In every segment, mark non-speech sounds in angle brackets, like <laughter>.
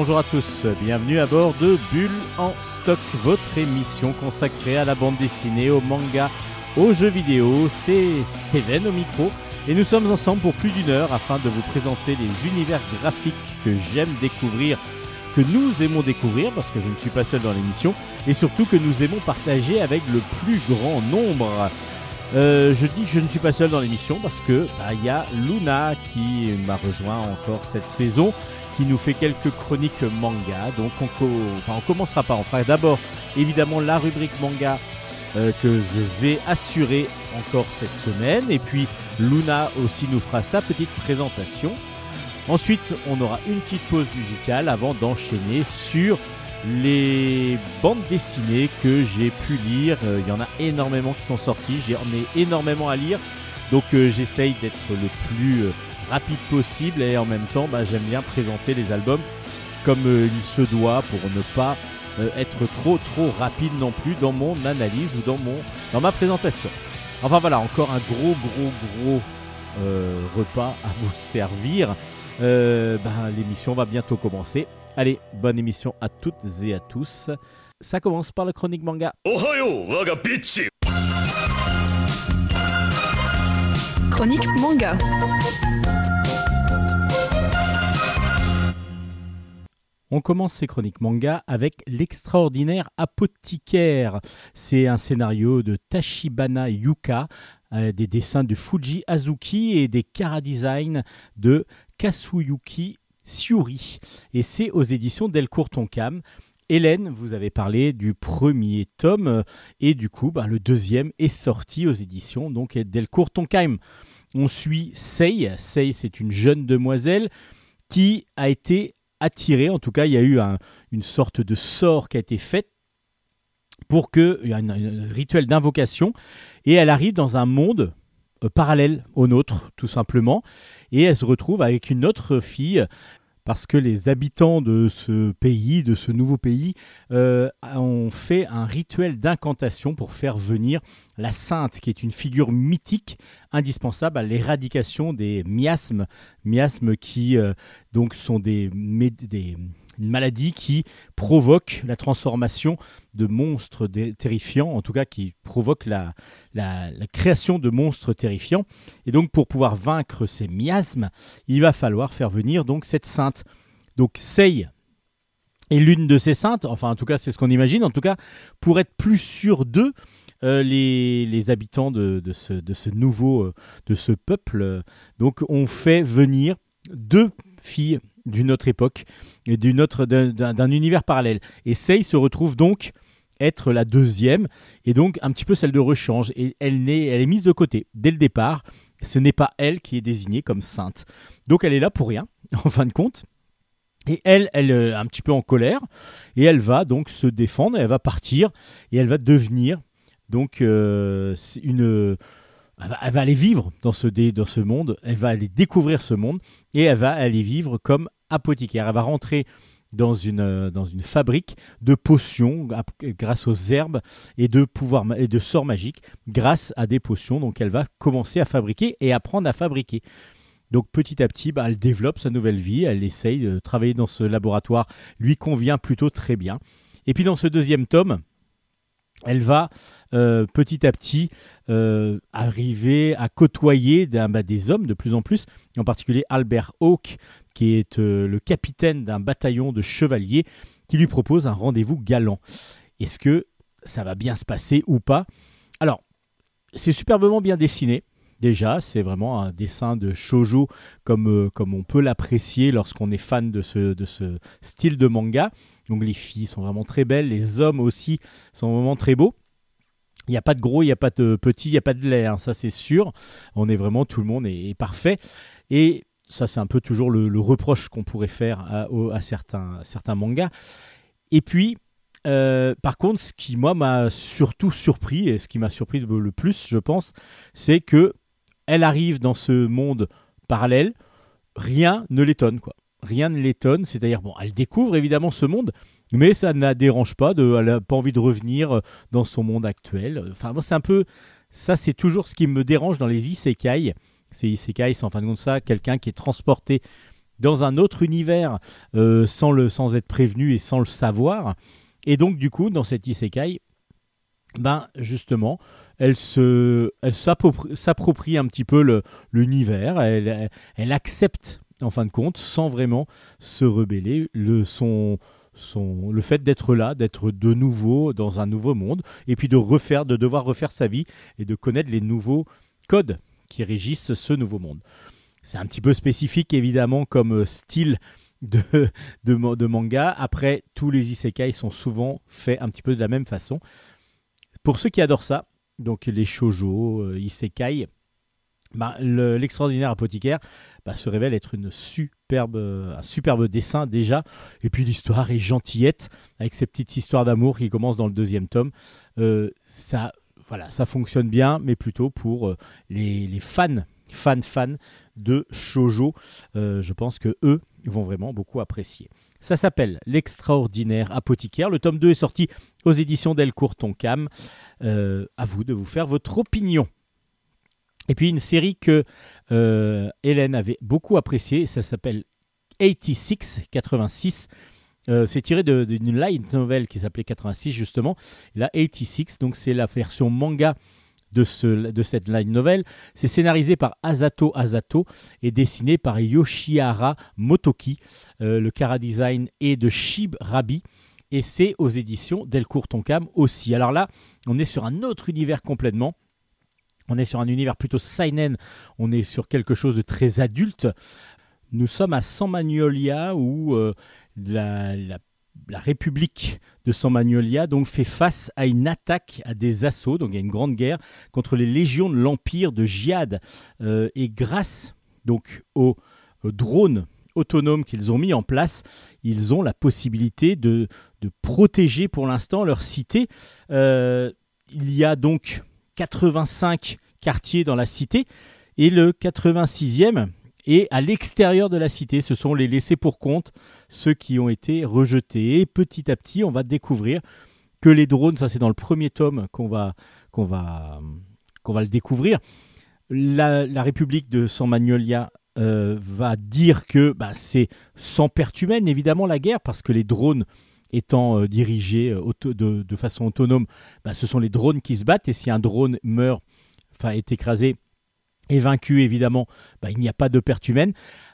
Bonjour à tous, bienvenue à bord de Bulle en stock, votre émission consacrée à la bande dessinée, au manga, aux jeux vidéo. C'est Steven au micro et nous sommes ensemble pour plus d'une heure afin de vous présenter les univers graphiques que j'aime découvrir, que nous aimons découvrir parce que je ne suis pas seul dans l'émission et surtout que nous aimons partager avec le plus grand nombre. Euh, je dis que je ne suis pas seul dans l'émission parce que bah, il y a Luna qui m'a rejoint encore cette saison, qui nous fait quelques chroniques manga. Donc on, commencera pas. On fera d'abord évidemment la rubrique manga euh, que je vais assurer encore cette semaine. Et puis Luna aussi nous fera sa petite présentation. Ensuite, on aura une petite pause musicale avant d'enchaîner sur les bandes dessinées que j'ai pu lire. Euh, Il y en a énormément qui sont sorties, j'en ai énormément à lire. Donc euh, j'essaye d'être le plus rapide possible et en même temps bah, j'aime bien présenter les albums comme euh, il se doit pour ne pas euh, être trop trop rapide non plus dans mon analyse ou dans, mon, dans ma présentation. Enfin voilà, encore un gros gros gros euh, repas à vous <laughs> servir. Ben, l'émission va bientôt commencer. Allez, bonne émission à toutes et à tous. Ça commence par la chronique manga. Chronique manga. On commence ces chroniques manga avec l'extraordinaire apothicaire. C'est un scénario de Tachibana Yuka, euh, des dessins de Fuji Azuki et des chara-design de Kasuyuki Siuri. Et c'est aux éditions Delcourt Tonkam. Hélène, vous avez parlé du premier tome euh, et du coup, bah, le deuxième est sorti aux éditions donc Delcourt Tonkam. On suit Sei. Sei, c'est une jeune demoiselle qui a été attirée, en tout cas, il y a eu un- une sorte de sort qui a été fait pour que il y a un, un rituel d'invocation. Et elle arrive dans un monde euh, parallèle au nôtre, tout simplement, et elle se retrouve avec une autre fille parce que les habitants de ce pays, de ce nouveau pays, euh, ont fait un rituel d'incantation pour faire venir la sainte, qui est une figure mythique indispensable à l'éradication des miasmes, miasmes qui euh, donc sont des, une maladie qui provoque la transformation de monstres terrifiants, en tout cas qui provoque la, création de monstres terrifiants. Et donc pour pouvoir vaincre ces miasmes, il va falloir faire venir donc cette sainte. Donc Sei est l'une de ces saintes, enfin en tout cas c'est ce qu'on imagine, en tout cas pour être plus sûr d'eux, euh, les, habitants de, de ce, de ce nouveau, euh, de ce peuple, euh, donc ont fait venir deux filles d'une autre époque et d'une autre d'un- univers parallèle. Et Sei se retrouve donc être la deuxième et donc un petit peu celle de rechange et elle, n'est- elle est mise de côté dès le départ. Ce n'est pas elle qui est désignée comme sainte. Donc elle est là pour rien <laughs> en fin de compte. Et elle, elle est un petit peu en colère et elle va donc se défendre, elle va partir et elle va devenir donc euh, une elle va, elle va aller vivre dans ce, dans ce monde, elle va aller découvrir ce monde et elle va aller vivre comme apothicaire. Elle va rentrer dans une, euh, dans une fabrique de potions grâce aux herbes et de pouvoirs et de sorts magiques grâce à des potions. Donc elle va commencer à fabriquer et apprendre à fabriquer. Donc petit à petit, bah, elle développe sa nouvelle vie, elle essaye de travailler dans ce laboratoire, lui convient plutôt très bien. Et puis dans ce deuxième tome, elle va euh, petit à petit euh, arriver à côtoyer bah, des hommes de plus en plus, en particulier Albert Hawke, qui est euh, le capitaine d'un bataillon de chevaliers, qui lui propose un rendez-vous galant. Est-ce que ça va bien se passer ou pas? Alors, c'est superbement bien dessiné. Déjà, c'est vraiment un dessin de shojo comme, euh, comme on peut l'apprécier lorsqu'on est fan de ce, style de manga. Donc les filles sont vraiment très belles, les hommes aussi sont vraiment très beaux. Il n'y a pas de gros, il n'y a pas de petit, il n'y a pas de lait, hein, ça c'est sûr. On est vraiment, tout le monde est parfait. Et ça c'est un peu toujours le, reproche qu'on pourrait faire à, certains, mangas. Et puis, euh, par contre, ce qui moi m'a surtout surpris, et ce qui m'a surpris le plus, je pense, c'est que elle arrive dans ce monde parallèle, rien ne l'étonne, quoi. Rien ne l'étonne, c'est-à-dire, bon, elle découvre évidemment ce monde, mais ça ne la dérange pas, de, elle n'a pas envie de revenir dans son monde actuel. Enfin, c'est un peu. Ça, c'est toujours ce qui me dérange dans les isekai. Ces isekai, c'est en fin de compte ça, quelqu'un qui est transporté dans un autre univers euh, sans, le, sans être prévenu et sans le savoir. Et donc, du coup, dans cet isekai, ben, justement, elle se, elle s'approprie un petit peu l'univers, elle, elle accepte, en fin de compte, sans vraiment se rebeller, le, son, son, le fait d'être là, d'être de nouveau dans un nouveau monde, et puis de refaire, de devoir refaire sa vie et de connaître les nouveaux codes qui régissent ce nouveau monde. C'est un petit peu spécifique évidemment comme euh, style de, <laughs> de, ma- de manga. Après, tous les isekai sont souvent faits un petit peu de la même façon. Pour ceux qui adorent ça, donc les shoujo, euh, isekai, bah, le- l'extraordinaire apothicaire bah, se révèle être une superbe, un superbe dessin déjà. Et puis l'histoire est gentillette avec ces petites histoires d'amour qui commencent dans le deuxième tome. Euh, ça, voilà, ça fonctionne bien, mais plutôt pour euh, les, fans, fans, fans de shoujo. Euh, je pense que eux vont vraiment beaucoup apprécier. Ça s'appelle L'extraordinaire apothicaire. Le tome 2 est sorti aux éditions Delcourt Tonkam. Euh, à vous de vous faire votre opinion. Et puis une série que euh, Hélène avait beaucoup appréciée, ça s'appelle 86, 86. Euh, c'est tiré d'une light novel qui s'appelait 86 justement. Là, 86, donc c'est la version manga de, ce, de cette light novel. C'est scénarisé par Asato Asato et dessiné par Yoshihara Motoki. Euh, le cara design est de Shib Rabi et c'est aux éditions Delcourt Tonkam aussi. Alors là, on est sur un autre univers complètement. On est sur un univers plutôt seinen, on est sur quelque chose de très adulte. Nous sommes à San Magnolia où euh, la, République de San Magnolia donc fait face à une attaque, à des assauts, donc il y a une grande guerre contre les légions de l'empire de Giad. Euh, et grâce donc aux, drones autonomes qu'ils ont mis en place, ils ont la possibilité de, de protéger pour l'instant leur cité. Euh, il y a donc 85 quartiers dans la cité et le 86e est à l'extérieur de la cité. Ce sont les laissés pour compte, ceux qui ont été rejetés. Et petit à petit, on va découvrir que les drones, ça c'est dans le premier tome qu'on va, qu'on va, qu'on va le découvrir. La, République de San Magnolia euh, va dire que bah, c'est sans perte humaine, évidemment, la guerre, parce que les drones étant euh, dirigés euh, de, façon autonome, bah, ce sont les drones qui se battent. Et si un drone meurt, enfin est écrasé, est vaincu, évidemment, bah, il n'y a pas de perte humaine.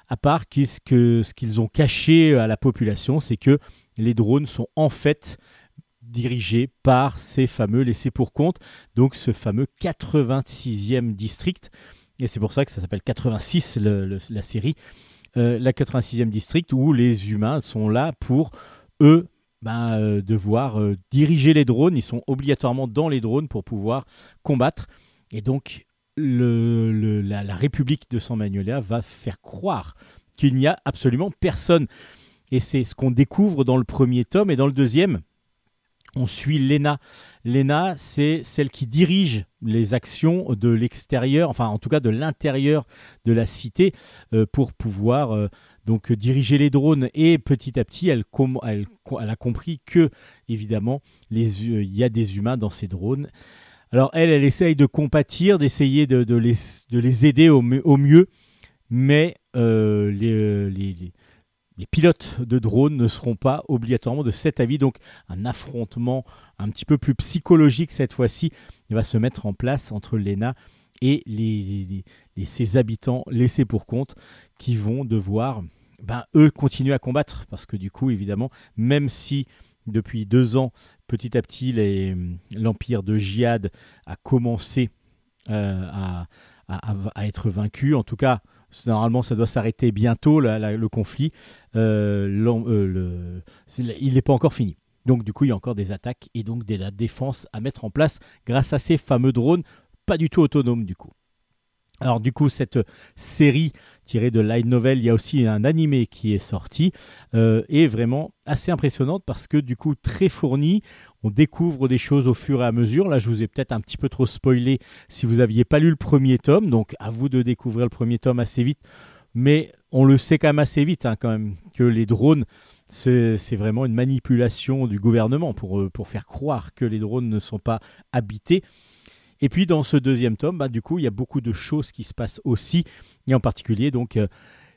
À part ce qu'ils ont caché à la population, c'est que les drones sont en fait dirigés par ces fameux laissés pour compte, donc ce fameux 86e district. Et c'est pour ça que ça s'appelle 86, le- le- la série. Euh, la 86e district où les humains sont là pour, eux, ben, euh, devoir euh, diriger les drones. Ils sont obligatoirement dans les drones pour pouvoir combattre. Et donc, la, République de San Magnolia va faire croire qu'il n'y a absolument personne. Et c'est ce qu'on découvre dans le premier tome et dans le deuxième. On suit Lena. Lena, c'est celle qui dirige les actions de l'extérieur, enfin en tout cas de l'intérieur de la cité, euh, pour pouvoir euh, donc diriger les drones. Et petit à petit, elle, a compris que évidemment il y a des humains dans ces drones. Alors elle, elle essaye de compatir, d'essayer de, les, de les aider au, mi- au mieux, mais euh, les, les- pilotes de drones ne seront pas obligatoirement de cet avis. Donc un affrontement un petit peu plus psychologique cette fois-ci va se mettre en place entre Lena et ses habitants laissés pour compte qui vont devoir, ben, eux, continuer à combattre. Parce que du coup, évidemment, même si depuis deux ans, petit à petit, l'empire de Giad a commencé euh, à, être vaincu, en tout cas, normalement, ça doit s'arrêter bientôt, le conflit. Euh, euh, il n'est pas encore fini. Donc du coup, il y a encore des attaques et donc de la défense à mettre en place grâce à ces fameux drones, pas du tout autonomes du coup. Alors du coup, cette série tirée de light novel, il y a aussi un animé qui est sorti, euh, est vraiment assez impressionnante parce que du coup, très fourni, on découvre des choses au fur et à mesure. Là, je vous ai peut-être un petit peu trop spoilé si vous n'aviez pas lu le premier tome, donc à vous de découvrir le premier tome assez vite. Mais on le sait quand même assez vite, hein, quand même, que les drones, c'est vraiment une manipulation du gouvernement euh, pour faire croire que les drones ne sont pas habités. Et puis dans ce deuxième tome, bah, du coup, il y a beaucoup de choses qui se passent aussi, et en particulier donc euh,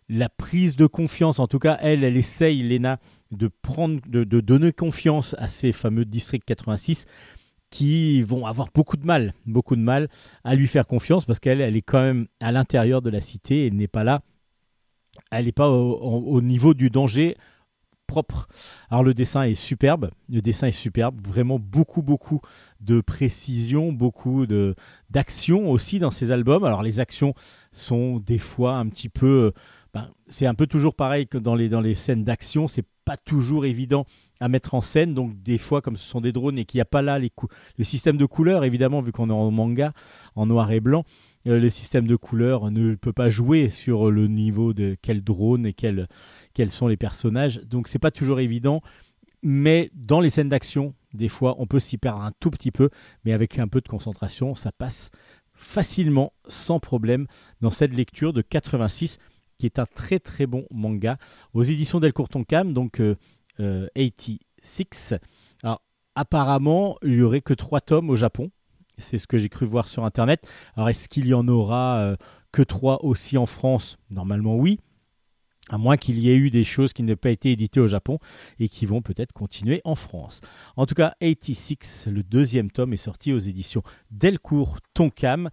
la prise de confiance. En tout cas, elle, elle essaye, Lena, de prendre, de, donner confiance à ces fameux districts 86 qui vont avoir beaucoup de mal, beaucoup de mal à lui faire confiance parce qu'elle, elle est quand même à l'intérieur de la cité, elle n'est pas là, elle n'est pas au niveau du danger propre. Alors le dessin est superbe, le dessin est superbe, vraiment beaucoup beaucoup de précision, beaucoup d'action aussi dans ces albums. Alors les actions sont des fois un petit peu ben, c'est un peu toujours pareil que dans les scènes d'action, c'est pas toujours évident à mettre en scène. Donc des fois, comme ce sont des drones et qu'il n'y a pas là le système de couleurs, évidemment, vu qu'on est en manga, en noir et blanc, euh, le système de couleurs ne peut pas jouer sur le niveau de quel drone et quel, quels sont les personnages. Donc c'est pas toujours évident. Mais dans les scènes d'action, des fois, on peut s'y perdre un tout petit peu, mais avec un peu de concentration, ça passe facilement, sans problème, dans cette lecture de 86, qui est un très très bon manga aux éditions Delcourt Tonkam, donc euh, 86. Euh, Alors, apparemment, il n'y aurait que trois tomes au Japon. C'est ce que j'ai cru voir sur Internet. Alors, est-ce qu'il y en aura euh, que trois aussi en France? Normalement, oui. À moins qu'il y ait eu des choses qui n'aient pas été éditées au Japon et qui vont peut-être continuer en France. En tout cas, 86, le deuxième tome, est sorti aux éditions Delcourt Tonkam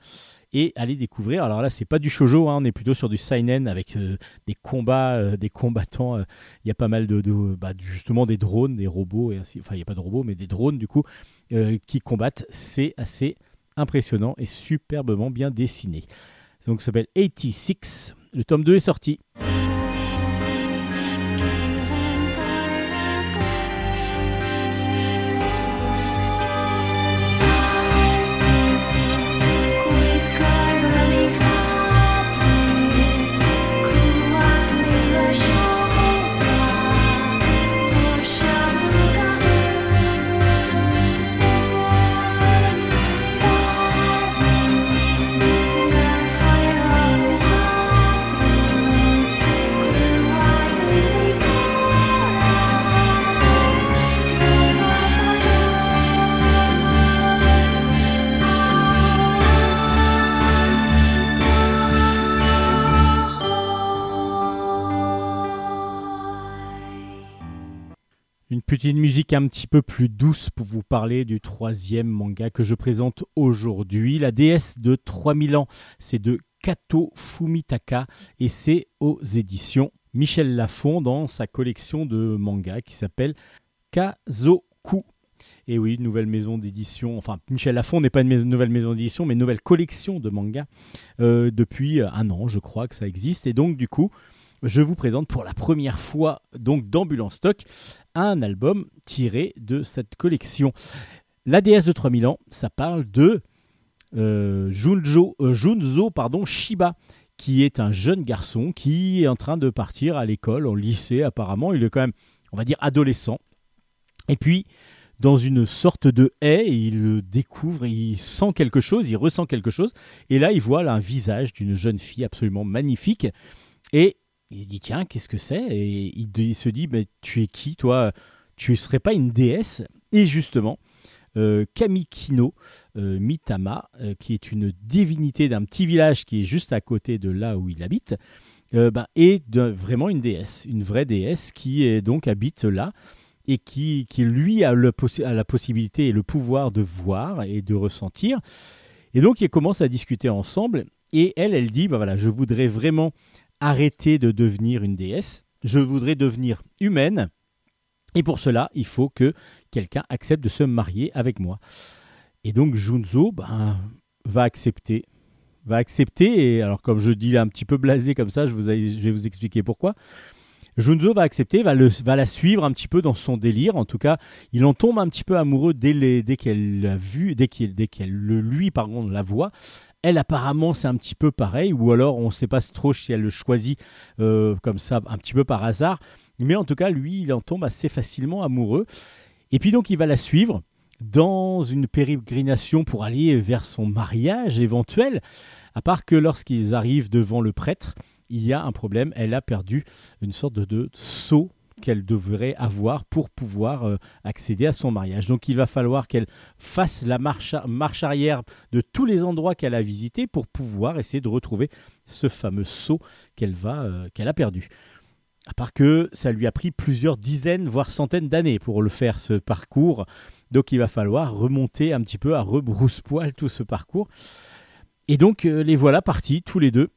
et allez découvrir. Alors là, c'est pas du shojo, hein, on est plutôt sur du seinen avec euh, des combats, euh, des combattants. Euh, il y a pas mal de, bah, justement des drones, des robots et ainsi. Enfin, il n'y a pas de robots, mais des drones du coup qui combattent. C'est assez impressionnant et superbement bien dessiné. Donc, ça s'appelle 86. Le tome 2 est sorti. Une musique un petit peu plus douce pour vous parler du troisième manga que je présente aujourd'hui. La déesse de 3000 ans, c'est de Kato Fumitaka et c'est aux éditions Michel Lafon dans sa collection de mangas qui s'appelle Kazoku. Et oui, nouvelle maison d'édition. Enfin, Michel Lafon n'est pas une nouvelle maison d'édition, mais une nouvelle collection de mangas euh, depuis un an, je crois que ça existe. Et donc, du coup, je vous présente pour la première fois donc d'Ambulance Stock un album tiré de cette collection. La déesse de 3000 ans, ça parle de euh, Junjo, euh, Junzo pardon, Shiba, qui est un jeune garçon qui est en train de partir à l'école, au lycée apparemment. Il est quand même, on va dire, adolescent. Et puis, dans une sorte de haie, il découvre, il sent quelque chose, il ressent quelque chose. Et là, il voit un visage d'une jeune fille absolument magnifique. Et il se dit tiens, qu'est-ce que c'est? Et il, se dit mais tu es qui toi? Tu ne serais pas une déesse? Et justement, euh, Kamikino euh, Mitama, euh, qui est une divinité d'un petit village qui est juste à côté de là où il habite, ben, est vraiment une déesse, une vraie déesse qui est, donc habite là et qui, qui lui a, le a, la possibilité et le pouvoir de voir et de ressentir. Et donc ils commencent à discuter ensemble et elle, elle dit, ben voilà, je voudrais vraiment arrêter de devenir une déesse, je voudrais devenir humaine, et pour cela, il faut que quelqu'un accepte de se marier avec moi. Et donc Junzo ben, va accepter. Va accepter, et alors comme je dis là un petit peu blasé comme ça, je, vous, vais vous expliquer pourquoi. Junzo va accepter, va, le, la suivre un petit peu dans son délire. En tout cas, il en tombe un petit peu amoureux dès, qu'elle l'a vu, dès qu'elle, qu'elle lui pardon la voit. Elle, apparemment, c'est un petit peu pareil, ou alors on ne sait pas trop si elle le choisit euh, comme ça, un petit peu par hasard. Mais en tout cas, lui, il en tombe assez facilement amoureux. Et puis donc, il va la suivre dans une pérégrination pour aller vers son mariage éventuel. À part que lorsqu'ils arrivent devant le prêtre, il y a un problème. Elle a perdu une sorte de, de sceau qu'elle devrait avoir pour pouvoir euh, accéder à son mariage. Donc il va falloir qu'elle fasse la marche, arrière de tous les endroits qu'elle a visités pour pouvoir essayer de retrouver ce fameux sceau qu'elle euh, qu'elle a perdu. À part que ça lui a pris plusieurs dizaines, voire centaines d'années pour le faire, ce parcours. Donc il va falloir remonter un petit peu à rebrousse-poil tout ce parcours. Et donc euh, les voilà partis tous les deux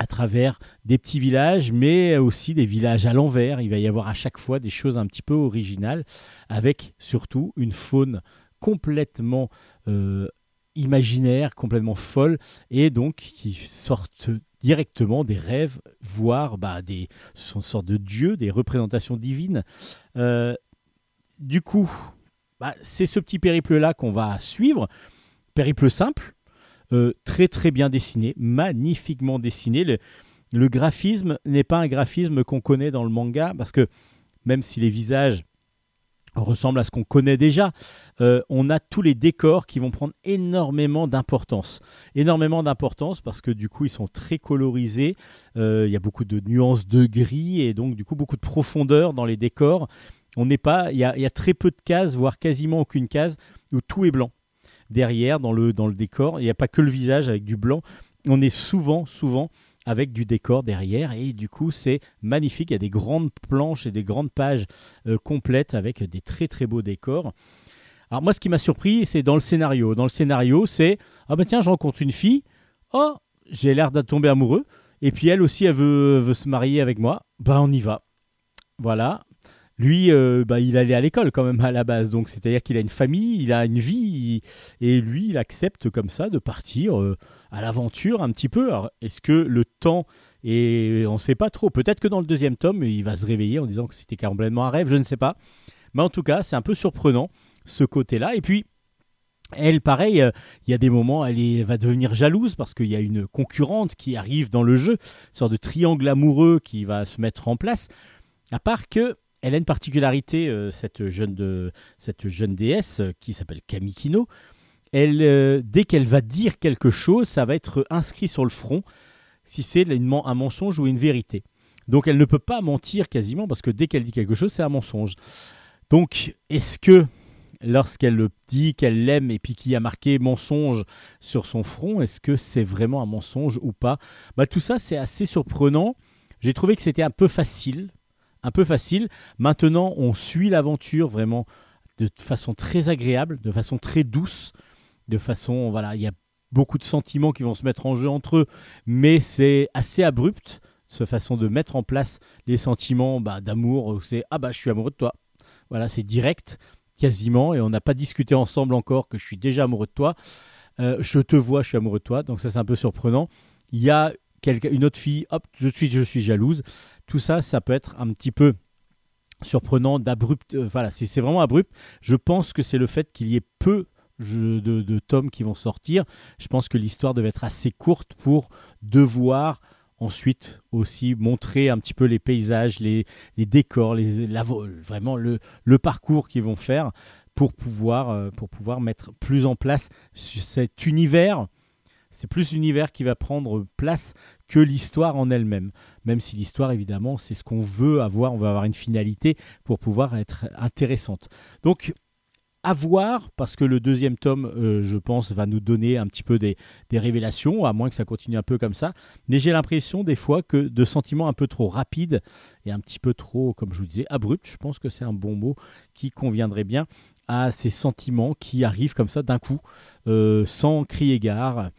à travers des petits villages, mais aussi des villages à l'envers. Il va y avoir à chaque fois des choses un petit peu originales, avec surtout une faune complètement euh, imaginaire, complètement folle, et donc qui sortent directement des rêves, voire bah, des sortes de dieux, des représentations divines. Euh, du coup, bah, c'est ce petit périple-là qu'on va suivre. Périple simple, euh, très très bien dessiné, magnifiquement dessiné. Le, graphisme n'est pas un graphisme qu'on connaît dans le manga, parce que même si les visages ressemblent à ce qu'on connaît déjà, euh, on a tous les décors qui vont prendre énormément d'importance. Énormément d'importance parce que du coup ils sont très colorisés, euh, il y a beaucoup de nuances de gris et donc du coup beaucoup de profondeur dans les décors. On n'est pas, il y a très peu de cases, voire quasiment aucune case où tout est blanc derrière dans le, dans le décor. Il n'y a pas que le visage avec du blanc. On est souvent, souvent avec du décor derrière et du coup c'est magnifique. Il y a des grandes planches et des grandes pages euh, complètes avec des très très beaux décors. Alors moi ce qui m'a surpris c'est dans le scénario. Dans le scénario c'est ah ben tiens je rencontre une fille. Oh j'ai l'air de tomber amoureux. Et puis elle aussi elle veut, veut se marier avec moi. Ben on y va. Voilà, lui, euh, bah, il allait à l'école quand même à la base, donc c'est-à-dire qu'il a une famille, il a une vie, et lui, il accepte comme ça de partir euh, à l'aventure un petit peu. Alors, est-ce que le temps et on ne sait pas trop. Peut-être que dans le deuxième tome, il va se réveiller en disant que c'était complètement un rêve, je ne sais pas. Mais en tout cas, c'est un peu surprenant ce côté-là. Et puis, elle, pareil, euh, il y a des moments, elle, est- va devenir jalouse parce qu'il y a une concurrente qui arrive dans le jeu, une sorte de triangle amoureux qui va se mettre en place. À part que elle a une particularité, euh, cette, jeune cette jeune déesse euh, qui s'appelle Kamikino. Elle, euh, dès qu'elle va dire quelque chose, ça va être inscrit sur le front si c'est un mensonge ou une vérité. Donc elle ne peut pas mentir quasiment parce que dès qu'elle dit quelque chose, c'est un mensonge. Donc est-ce que lorsqu'elle le dit qu'elle l'aime et puis qu'il y a marqué mensonge sur son front, est-ce que c'est vraiment un mensonge ou pas? Bah, Tout ça, c'est assez surprenant. J'ai trouvé que c'était un peu facile. Un peu facile. Maintenant, on suit l'aventure vraiment de façon très agréable, de façon très douce, de façon, voilà, il y a beaucoup de sentiments qui vont se mettre en jeu entre eux, mais c'est assez abrupt, cette façon de mettre en place les sentiments bah, d'amour, c'est « Ah bah, je suis amoureux de toi ». Voilà, c'est direct, quasiment, et on n'a pas discuté ensemble encore que je suis déjà amoureux de toi. Euh, je te vois, je suis amoureux de toi, donc ça c'est un peu surprenant. Il y a une autre fille, hop, tout de suite je suis jalouse. Tout ça, ça peut être un petit peu surprenant, d'abrupt. euh, voilà, c'est c'est vraiment abrupt. Je pense que c'est le fait qu'il y ait peu de, tomes qui vont sortir. Je pense que l'histoire devait être assez courte pour devoir ensuite aussi montrer un petit peu les paysages, les, décors, les, la- vraiment le, le parcours qu'ils vont faire pour pouvoir, euh, pour pouvoir mettre plus en place cet univers. C'est plus l'univers qui va prendre place que l'histoire en elle-même. Même si l'histoire, évidemment, c'est ce qu'on veut avoir, on veut avoir une finalité pour pouvoir être intéressante. Donc, à voir, parce que le deuxième tome, euh, je pense, va nous donner un petit peu des, révélations, à moins que ça continue un peu comme ça. Mais j'ai l'impression des fois que de sentiments un peu trop rapides et un petit peu trop, comme je vous disais, abrupts, je pense que c'est un bon mot qui conviendrait bien à ces sentiments qui arrivent comme ça d'un coup, euh, sans crier gare.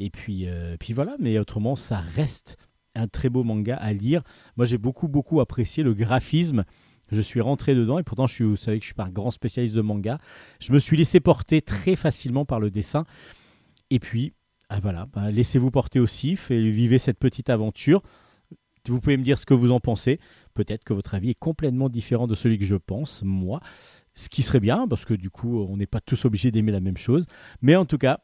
Et puis, euh, puis voilà, mais autrement, ça reste un très beau manga à lire. Moi, j'ai beaucoup, beaucoup apprécié le graphisme. Je suis rentré dedans et pourtant, je suis, vous savez que je suis pas un grand spécialiste de manga. Je me suis laissé porter très facilement par le dessin. Et puis, ah, voilà, bah, laissez-vous porter aussi, vivez cette petite aventure. Vous pouvez me dire ce que vous en pensez. Peut-être que votre avis est complètement différent de celui que je pense, moi. Ce qui serait bien, parce que du coup, on n'est pas tous obligés d'aimer la même chose. Mais en tout cas,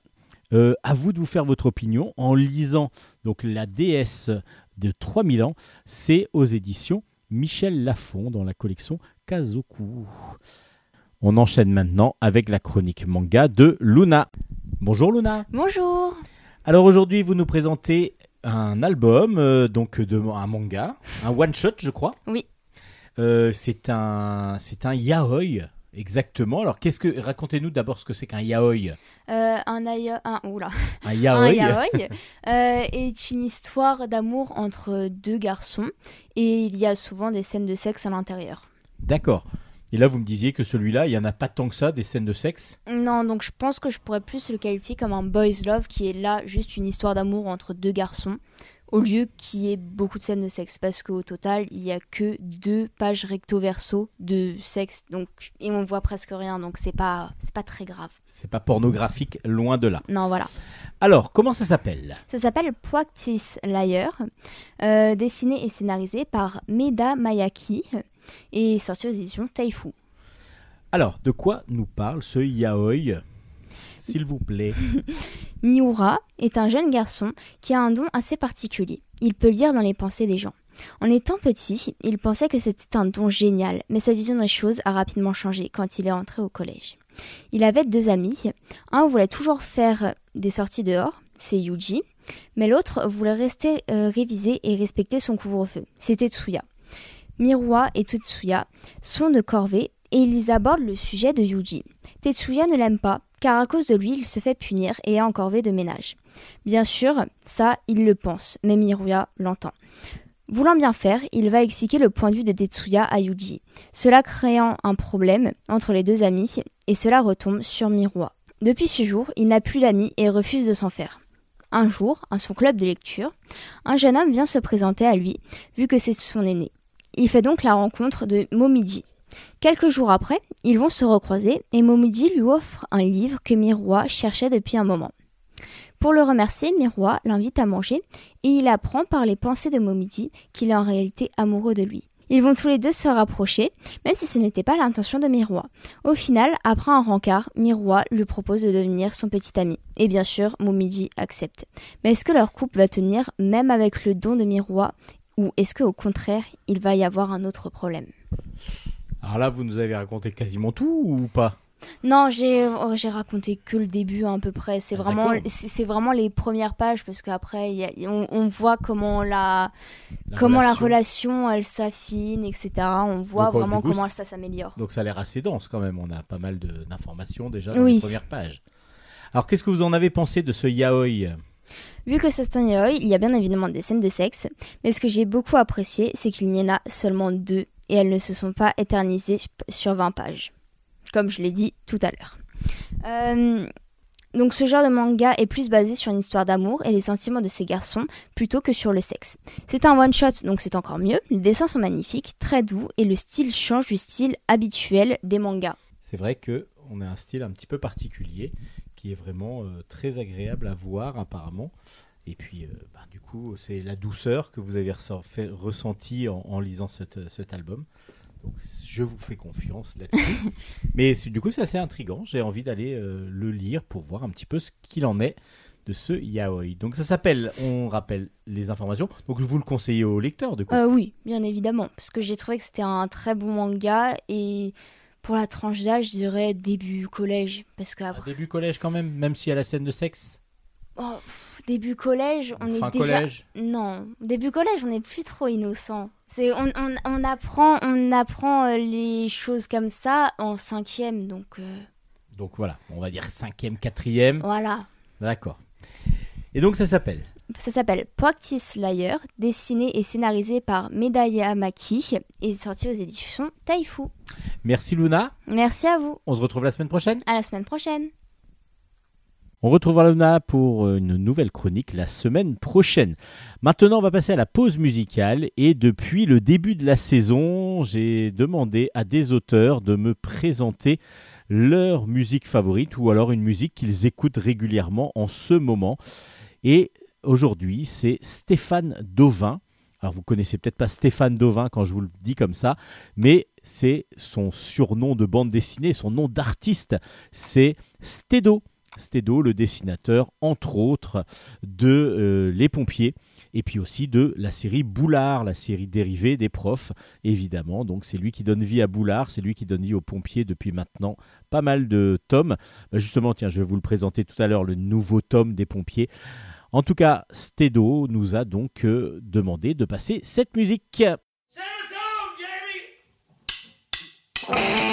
euh, à vous de vous faire votre opinion en lisant donc la déesse de 3000 ans. C'est aux éditions Michel Lafon dans la collection Kazoku. On enchaîne maintenant avec la chronique manga de Luna. Bonjour Luna. Bonjour Alors aujourd'hui, vous nous présentez un album, euh, donc de un manga, un one shot, je crois. Oui. Euh, c'est un, c'est un yaoi. Exactement. Alors, qu'est-ce que racontez-nous d'abord ce que c'est qu'un yaoi. Euh, un aya... un... Oula. Un <laughs> Un yaoi. yaoi <laughs> euh, est une histoire d'amour entre deux garçons et il y a souvent des scènes de sexe à l'intérieur. D'accord. Et là, vous me disiez que celui-là, il y en a pas tant que ça des scènes de sexe? Non, donc je pense que je pourrais plus le qualifier comme un boys love qui est là juste une histoire d'amour entre deux garçons au lieu qu'il y ait beaucoup de scènes de sexe parce qu'au total il y a que deux pages recto verso de sexe donc et on voit presque rien donc c'est pas c'est pas très grave. C'est pas pornographique, loin de là. Non voilà. Alors, comment ça s'appelle? Ça s'appelle Practice Liar, euh, dessiné et scénarisé par Meda Mayaki et sorti aux éditions Taifu. Alors, de quoi nous parle ce yaoi? S'il vous plaît. <laughs> Miura est un jeune garçon qui a un don assez particulier. Il peut lire dans les pensées des gens. En étant petit, il pensait que c'était un don génial, mais sa vision des choses a rapidement changé quand il est entré au collège. Il avait deux amis. Un voulait toujours faire des sorties dehors, c'est Yuji, mais l'autre voulait rester euh, révisé et respecter son couvre-feu, c'est Tetsuya. Miroa et Tetsuya sont de corvée et ils abordent le sujet de Yuji. Tetsuya ne l'aime pas, car à cause de lui, il se fait punir et est en corvée de ménage. Bien sûr, ça, il le pense, mais Miroya l'entend. Voulant bien faire, il va expliquer le point de vue de Tetsuya à Yuji, cela créant un problème entre les deux amis, et cela retombe sur Miroa. Depuis ce jour, il n'a plus d'amis et refuse de s'en faire. Un jour, à son club de lecture, un jeune homme vient se présenter à lui, vu que c'est son aîné. Il fait donc la rencontre de Momiji. Quelques jours après, ils vont se recroiser et Momiji lui offre un livre que Miroa cherchait depuis un moment. Pour le remercier, Miroa l'invite à manger et il apprend par les pensées de Momiji qu'il est en réalité amoureux de lui. Ils vont tous les deux se rapprocher, même si ce n'était pas l'intention de Miroa. Au final, après un rencard, Miroa lui propose de devenir son petit ami. Et bien sûr, Momiji accepte. Mais est-ce que leur couple va tenir même avec le don de Miroa ou est-ce qu'au contraire, il va y avoir un autre problème? Alors là, vous nous avez raconté quasiment tout ou pas? Non, j'ai oh, j'ai raconté que le début à peu près. C'est Ah, vraiment c'est vraiment les premières pages parce qu'après on, on voit comment la, La comment relation. la relation elle s'affine etc. On voit Donc, vraiment coup, comment ça s'améliore. Donc ça a l'air assez dense quand même. On a pas mal d'informations déjà dans Oui. les premières pages. Alors, qu'est-ce que vous en avez pensé de ce yaoi? Vu que c'est un yaoi, il y a bien évidemment des scènes de sexe, mais ce que j'ai beaucoup apprécié, c'est qu'il y en a seulement deux et elles ne se sont pas éternisées sur 20 pages, comme je l'ai dit tout à l'heure. Euh, donc ce genre de manga est plus basé sur une histoire d'amour et les sentiments de ces garçons plutôt que sur le sexe. C'est un one-shot, donc c'est encore mieux. Les dessins sont magnifiques, très doux et le style change du style habituel des mangas. C'est vrai que on a un style un petit peu particulier qui est vraiment euh, très agréable à voir apparemment. Et puis, euh, bah, du coup, c'est la douceur que vous avez ressentie en, en lisant cet, cet album. Donc, je vous fais confiance là-dessus. <laughs> Mais c'est- du coup, c'est assez intriguant. J'ai envie d'aller euh, le lire pour voir un petit peu ce qu'il en est de ce yaoi. Donc, ça s'appelle, on rappelle les informations. Donc, vous le conseillez aux lecteurs, du coup? Euh, oui, bien évidemment, parce que j'ai trouvé que c'était un très bon manga et pour la tranche d'âge, je dirais début collège, parce que après, début collège quand même, même s'il y a la scène de sexe? Oh, début collège, on fin est déjà collège. non, début collège, on n'est plus trop innocent. C'est on, on, on apprend on apprend euh, les choses comme ça en cinquième, donc euh, Donc voilà, on va dire cinquième, quatrième. voilà. D'accord. Et donc ça s'appelle Ça s'appelle Practice Liar, dessiné et scénarisé par Medaya Maki et sorti aux éditions Taifu. Merci Luna. Merci à vous. On se retrouve la semaine prochaine. À la semaine prochaine. On retrouvera Luna pour une nouvelle chronique la semaine prochaine. Maintenant, on va passer à la pause musicale et depuis le début de la saison, j'ai demandé à des auteurs de me présenter leur musique favorite ou alors une musique qu'ils écoutent régulièrement en ce moment. Et aujourd'hui, c'est Stéphane Dauvin. Alors vous connaissez peut-être pas Stéphane Dauvin quand je vous le dis comme ça, mais c'est son surnom de bande dessinée, son nom d'artiste, c'est Stédo. Stédo, le dessinateur, entre autres, de euh, Les Pompiers, et puis aussi de la série Boulard, la série dérivée des profs, évidemment. Donc c'est lui qui donne vie à Boulard, c'est lui qui donne vie aux pompiers depuis maintenant pas mal de tomes. Bah, justement, tiens, je vais vous le présenter tout à l'heure, le nouveau tome des pompiers. En tout cas, Stédo nous a donc euh, demandé de passer cette musique. Jamie!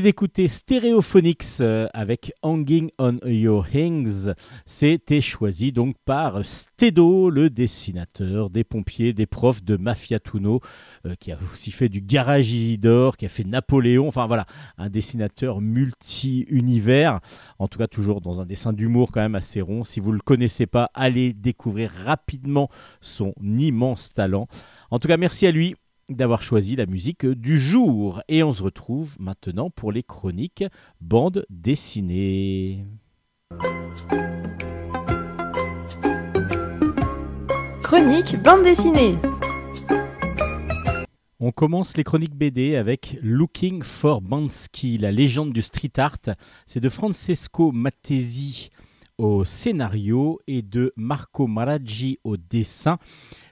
D'écouter Stereophonics euh, avec Hanging on Your Hings. C'était choisi donc par Stedo, le dessinateur des pompiers, des profs de Mafia Tuno, euh, qui a aussi fait du Garage Isidore, qui a fait Napoléon. Enfin voilà, un dessinateur multi-univers. En tout cas, toujours dans un dessin d'humour quand même assez rond. Si vous ne le connaissez pas, allez découvrir rapidement son immense talent. En tout cas, merci à lui d'avoir choisi la musique du jour. Et on se retrouve maintenant pour les chroniques bande dessinée. Chronique bande dessinée. On commence les chroniques BD avec Looking for Bansky, la légende du street art. C'est de Francesco Mattesi au scénario et de Marco Maraggi au dessin.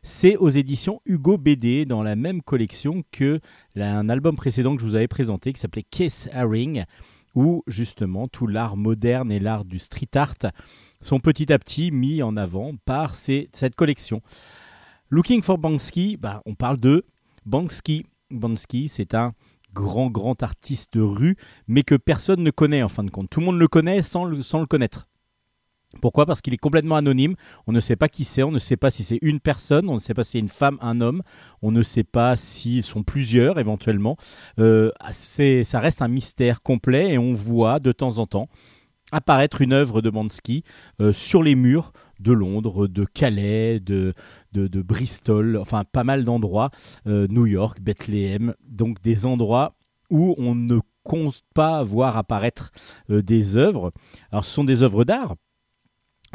C'est aux éditions Hugo BD dans la même collection que un album précédent que je vous avais présenté qui s'appelait Case Haring où justement tout l'art moderne et l'art du street art sont petit à petit mis en avant par cette collection. Looking for Bansky, bah, on parle de Bansky. Bansky, c'est un grand, grand artiste de rue, mais que personne ne connaît en fin de compte. Tout le monde le connaît sans le connaître. Pourquoi? Parce qu'il est complètement anonyme. On ne sait pas qui c'est, on ne sait pas si c'est une personne, on ne sait pas si c'est une femme, un homme, on ne sait pas s'ils sont plusieurs éventuellement. Euh, ça reste un mystère complet et on voit de temps en temps apparaître une œuvre de Bansky euh, sur les murs de Londres, de Calais, de, Bristol, enfin pas mal d'endroits, euh, New York, Bethléem, donc des endroits où on ne compte pas voir apparaître des œuvres. Alors ce sont des œuvres d'art,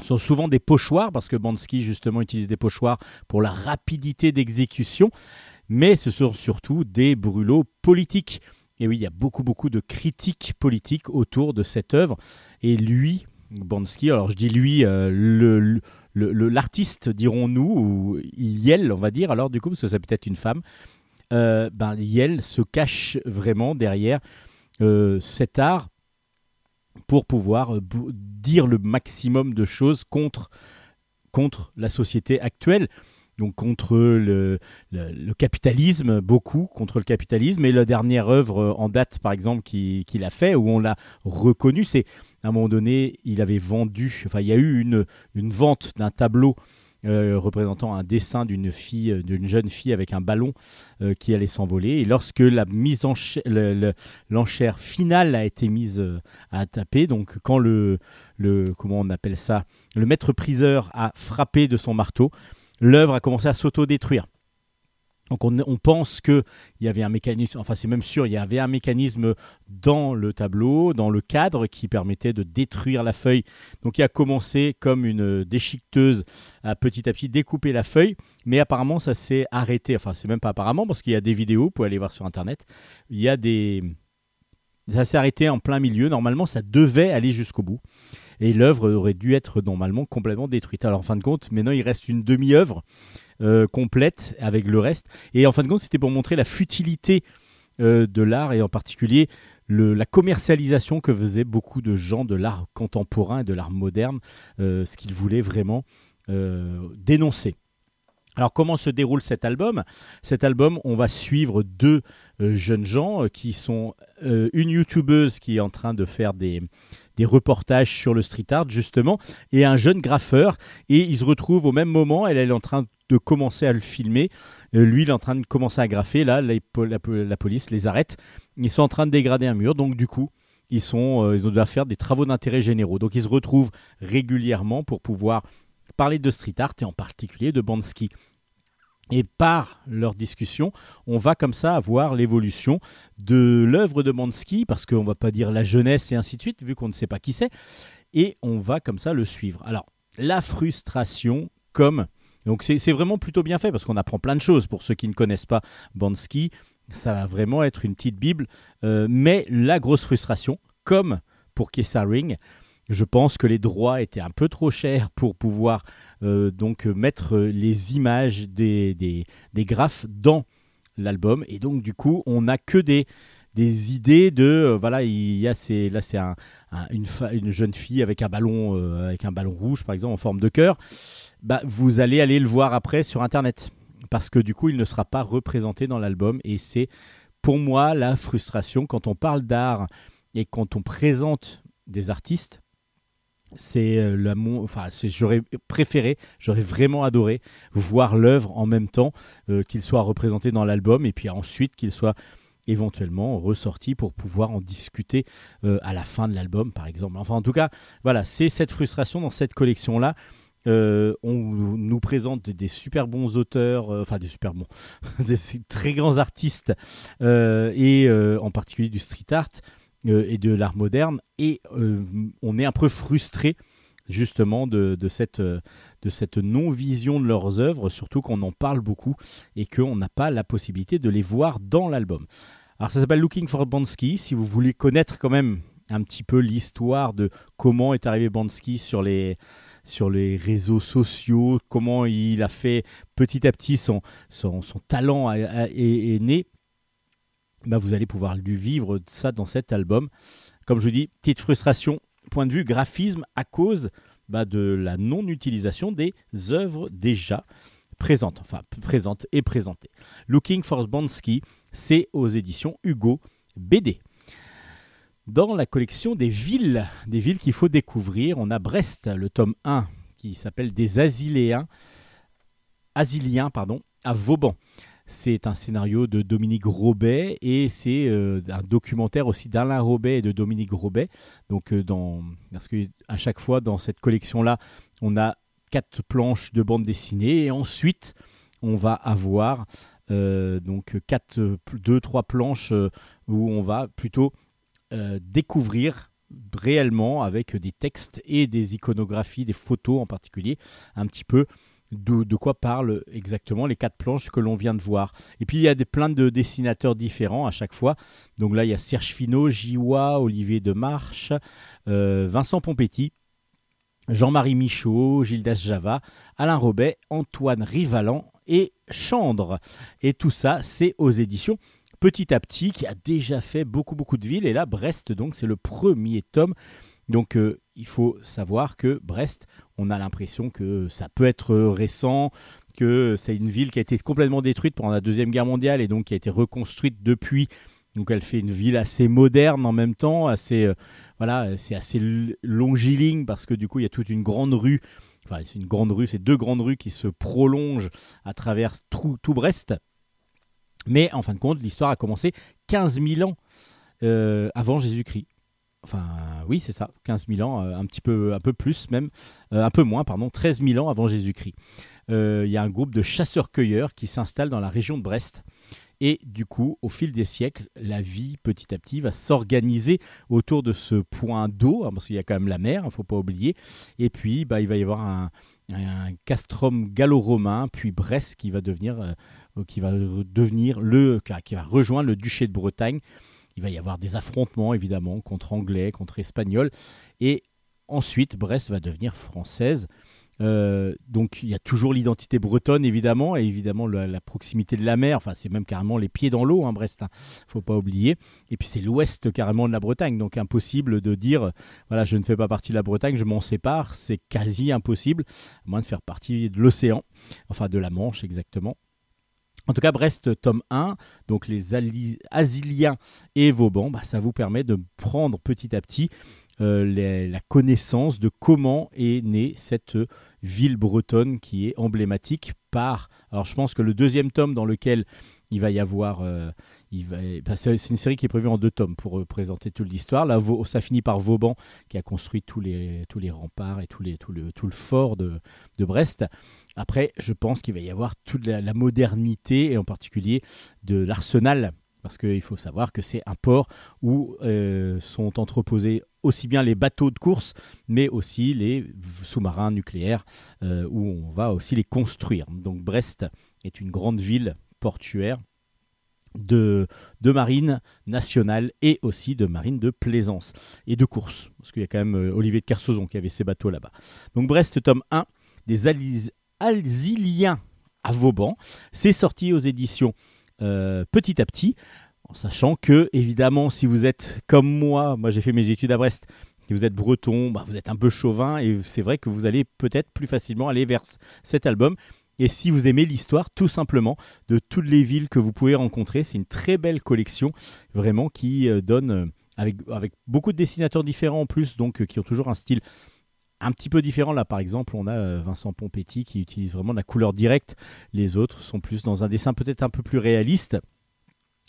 sont souvent des pochoirs, parce que Bansky justement utilise des pochoirs pour la rapidité d'exécution, mais ce sont surtout des brûlots politiques. Et oui, il y a beaucoup, beaucoup de critiques politiques autour de cette œuvre. Et lui, Bansky, alors je dis lui, euh, le- l'artiste, dirons-nous, ou Yel, on va dire, alors du coup, parce que c'est peut-être une femme, euh, ben, Yel se cache vraiment derrière euh, cet art pour pouvoir euh, dire le maximum de choses contre, contre la société actuelle. Donc contre le, capitalisme, beaucoup contre le capitalisme. Et la dernière œuvre euh, en date, par exemple, qui- qu'il a fait, où on l'a reconnu, c'est à un moment donné, il avait vendu, enfin il y a eu une, une vente d'un tableau euh, représentant un dessin d'une fille, euh, d'une jeune fille avec un ballon euh, qui allait s'envoler. Et lorsque la mise en ch- le- le- l'enchère finale a été mise à taper, donc quand le, le comment on appelle ça, le maître priseur a frappé de son marteau, l'œuvre a commencé à s'auto-détruire. Donc on, pense qu'il y avait un mécanisme, enfin c'est même sûr, il y avait un mécanisme dans le tableau, dans le cadre qui permettait de détruire la feuille. Donc il a commencé comme une déchiqueteuse à petit à petit découper la feuille, mais apparemment ça s'est arrêté. Enfin c'est même pas apparemment parce qu'il y a des vidéos, vous pouvez aller voir sur internet. Il y a des, ça s'est arrêté en plein milieu. Normalement ça devait aller jusqu'au bout. Et l'œuvre aurait dû être normalement complètement détruite. Alors en fin de compte, maintenant il reste une demi-œuvre complète avec le reste. Et en fin de compte, c'était pour montrer la futilité euh, de l'art et en particulier la commercialisation que faisaient beaucoup de gens de l'art contemporain et de l'art moderne, euh, ce qu'ils voulaient vraiment euh, dénoncer. Alors comment se déroule cet album? Cet album, on va suivre deux euh, jeunes gens euh, qui sont euh, une youtubeuse qui est en train de faire des, des reportages sur le street art justement. Et un jeune graffeur et ils se retrouvent au même moment, elle, est en train de commencer à le filmer, Euh, lui il est en train de commencer à graffer, là la police les arrête, ils sont en train de dégrader un mur, donc du coup ils, sont, euh, ils doivent faire des travaux d'intérêt généraux, donc ils se retrouvent régulièrement pour pouvoir parler de street art et en particulier de Bansky. Et par leur discussion, on va comme ça avoir l'évolution de l'œuvre de Bansky, parce qu'on ne va pas dire la jeunesse et ainsi de suite, vu qu'on ne sait pas qui c'est, et on va comme ça le suivre. Alors, la frustration comme... Donc c'est vraiment plutôt bien fait, parce qu'on apprend plein de choses pour ceux qui ne connaissent pas Bansky. Ça va vraiment être une petite Bible, euh, mais la grosse frustration, comme pour Kessaring, je pense que les droits étaient un peu trop chers pour pouvoir euh, donc euh, mettre les images des, graphes dans l'album. Et donc, du coup, on n'a que des, des idées de. euh, voilà, il y a ces, là, c'est un- un- une, jeune fille avec un, ballon, euh, avec un ballon rouge, par exemple, en forme de cœur. Bah, vous allez aller le voir après sur Internet. Parce que du coup, il ne sera pas représenté dans l'album. Et c'est pour moi la frustration quand on parle d'art et quand on présente des artistes c'est euh, l'amour. Enfin, j'aurais préféré, j'aurais vraiment adoré voir l'œuvre en même temps euh, qu'il soit représenté dans l'album et puis ensuite qu'il soit éventuellement ressorti pour pouvoir en discuter euh, à la fin de l'album, par exemple. Enfin, en tout cas, voilà, c'est cette frustration dans cette collection-là. Euh, on nous présente des super bons auteurs, enfin des super bons, <laughs> des très grands artistes, et en particulier du street art et de l'art moderne, et euh, on est un peu frustré justement de, de cette, euh, de cette non-vision de leurs œuvres, surtout qu'on en parle beaucoup et qu'on n'a pas la possibilité de les voir dans l'album. Alors ça s'appelle Looking for Bansky, si vous voulez connaître quand même un petit peu l'histoire de comment est arrivé Bansky sur les, réseaux sociaux, comment il a fait petit à petit son, talent est né, bah vous allez pouvoir lui vivre ça dans cet album. Comme je vous dis, petite frustration, point de vue graphisme, à cause bah, de la non-utilisation des œuvres déjà présentes, enfin présentes et présentées. Looking for Bansky, c'est aux éditions Hugo BD. Dans la collection des villes, des villes qu'il faut découvrir, on a Brest, le tome 1, qui s'appelle Des Asiléens, Asiliens pardon, à Vauban. C'est un scénario de Dominique Robet et c'est euh, un documentaire aussi d'Alain Robet et de Dominique Robet. Donc, euh, parce que à chaque fois dans cette collection-là, on a quatre planches de bande dessinée et ensuite on va avoir euh, donc quatre, deux, trois planches où on va plutôt découvrir réellement avec des textes et des iconographies, des photos en particulier, un petit peu de, quoi parlent exactement les quatre planches que l'on vient de voir. Et puis il y a des, plein de dessinateurs différents à chaque fois. Donc là il y a Serge Finot, Jiwa, Olivier Demarche, euh, Vincent Pompetti, Jean-Marie Michaud, Gildas Java, Alain Robet, Antoine Rivalan et Chandre. Et tout ça, c'est aux éditions Petit à Petit, qui a déjà fait beaucoup, beaucoup de villes. Et là, Brest, donc, c'est le premier tome. Donc, euh, il faut savoir que Brest, on a l'impression que ça peut être récent, que c'est une ville qui a été complètement détruite pendant la Deuxième Guerre mondiale et donc qui a été reconstruite depuis. Donc, elle fait une ville assez moderne en même temps, assez. euh, voilà, c'est assez longiligne parce que du coup, il y a toute une grande rue Enfin, c'est une grande rue, c'est deux grandes rues qui se prolongent à travers tout, tout Brest. Mais en fin de compte, l'histoire a commencé 15 000 ans euh, avant Jésus-Christ. Enfin, oui, c'est ça, 15 000 ans, euh, un petit peu, un peu plus même, euh, un peu moins, pardon, 13 000 ans avant Jésus-Christ. Euh, Il y a un groupe de chasseurs-cueilleurs qui s'installe dans la région de Brest. Et du coup, au fil des siècles, la vie, petit à petit, va s'organiser autour de ce point d'eau, hein, parce qu'il y a quand même la mer, il ne faut pas oublier. Et puis, bah, il va y avoir un, castrum gallo-romain, puis Brest qui va devenir, qui va devenir le, qui va rejoindre le duché de Bretagne. Il va y avoir des affrontements évidemment contre Anglais, contre Espagnols, et ensuite Brest va devenir française. Euh, donc il y a toujours l'identité bretonne évidemment, et évidemment la, proximité de la mer. Enfin, c'est même carrément les pieds dans l'eau, hein, Brest. hein, faut pas oublier. Et puis c'est l'ouest carrément de la Bretagne, donc impossible de dire voilà, je ne fais pas partie de la Bretagne, je m'en sépare. C'est quasi impossible, à moins de faire partie de l'océan, enfin de la Manche exactement. En tout cas, Brest, tome 1, donc les Asiliens et Vauban, bah, ça vous permet de prendre petit à petit euh, la connaissance de comment est née cette ville bretonne qui est emblématique par... Alors je pense que le deuxième tome dans lequel il va y avoir... euh, bah, c'est une série qui est prévue en deux tomes pour euh, présenter toute l'histoire. Là, ça finit par Vauban qui a construit tous les, tous les remparts et tout, le, tout le fort de, de Brest. Après, je pense qu'il va y avoir toute la, modernité et en particulier de l'arsenal. Parce qu'il faut savoir que c'est un port où euh, sont entreposés aussi bien les bateaux de course, mais aussi les sous-marins nucléaires, euh, où on va aussi les construire. Donc Brest est une grande ville portuaire de, de marine nationale et aussi de marine de plaisance et de course. Parce qu'il y a quand même euh, Olivier de Kersauzon qui avait ses bateaux là-bas. Donc Brest, tome 1, des Alziliens à Vauban. C'est sorti aux éditions euh, petit à petit, en sachant que, évidemment, si vous êtes comme moi, moi j'ai fait mes études à Brest, et vous êtes breton, bah, vous êtes un peu chauvin, et c'est vrai que vous allez peut-être plus facilement aller vers cet album. Et si vous aimez l'histoire, tout simplement, de toutes les villes que vous pouvez rencontrer, c'est une très belle collection, vraiment, qui euh, donne, euh, avec, avec beaucoup de dessinateurs différents en plus, donc euh, qui ont toujours un style un petit peu différent. Là, par exemple, on a Vincent Pompetti qui utilise vraiment la couleur directe. Les autres sont plus dans un dessin peut-être un peu plus réaliste.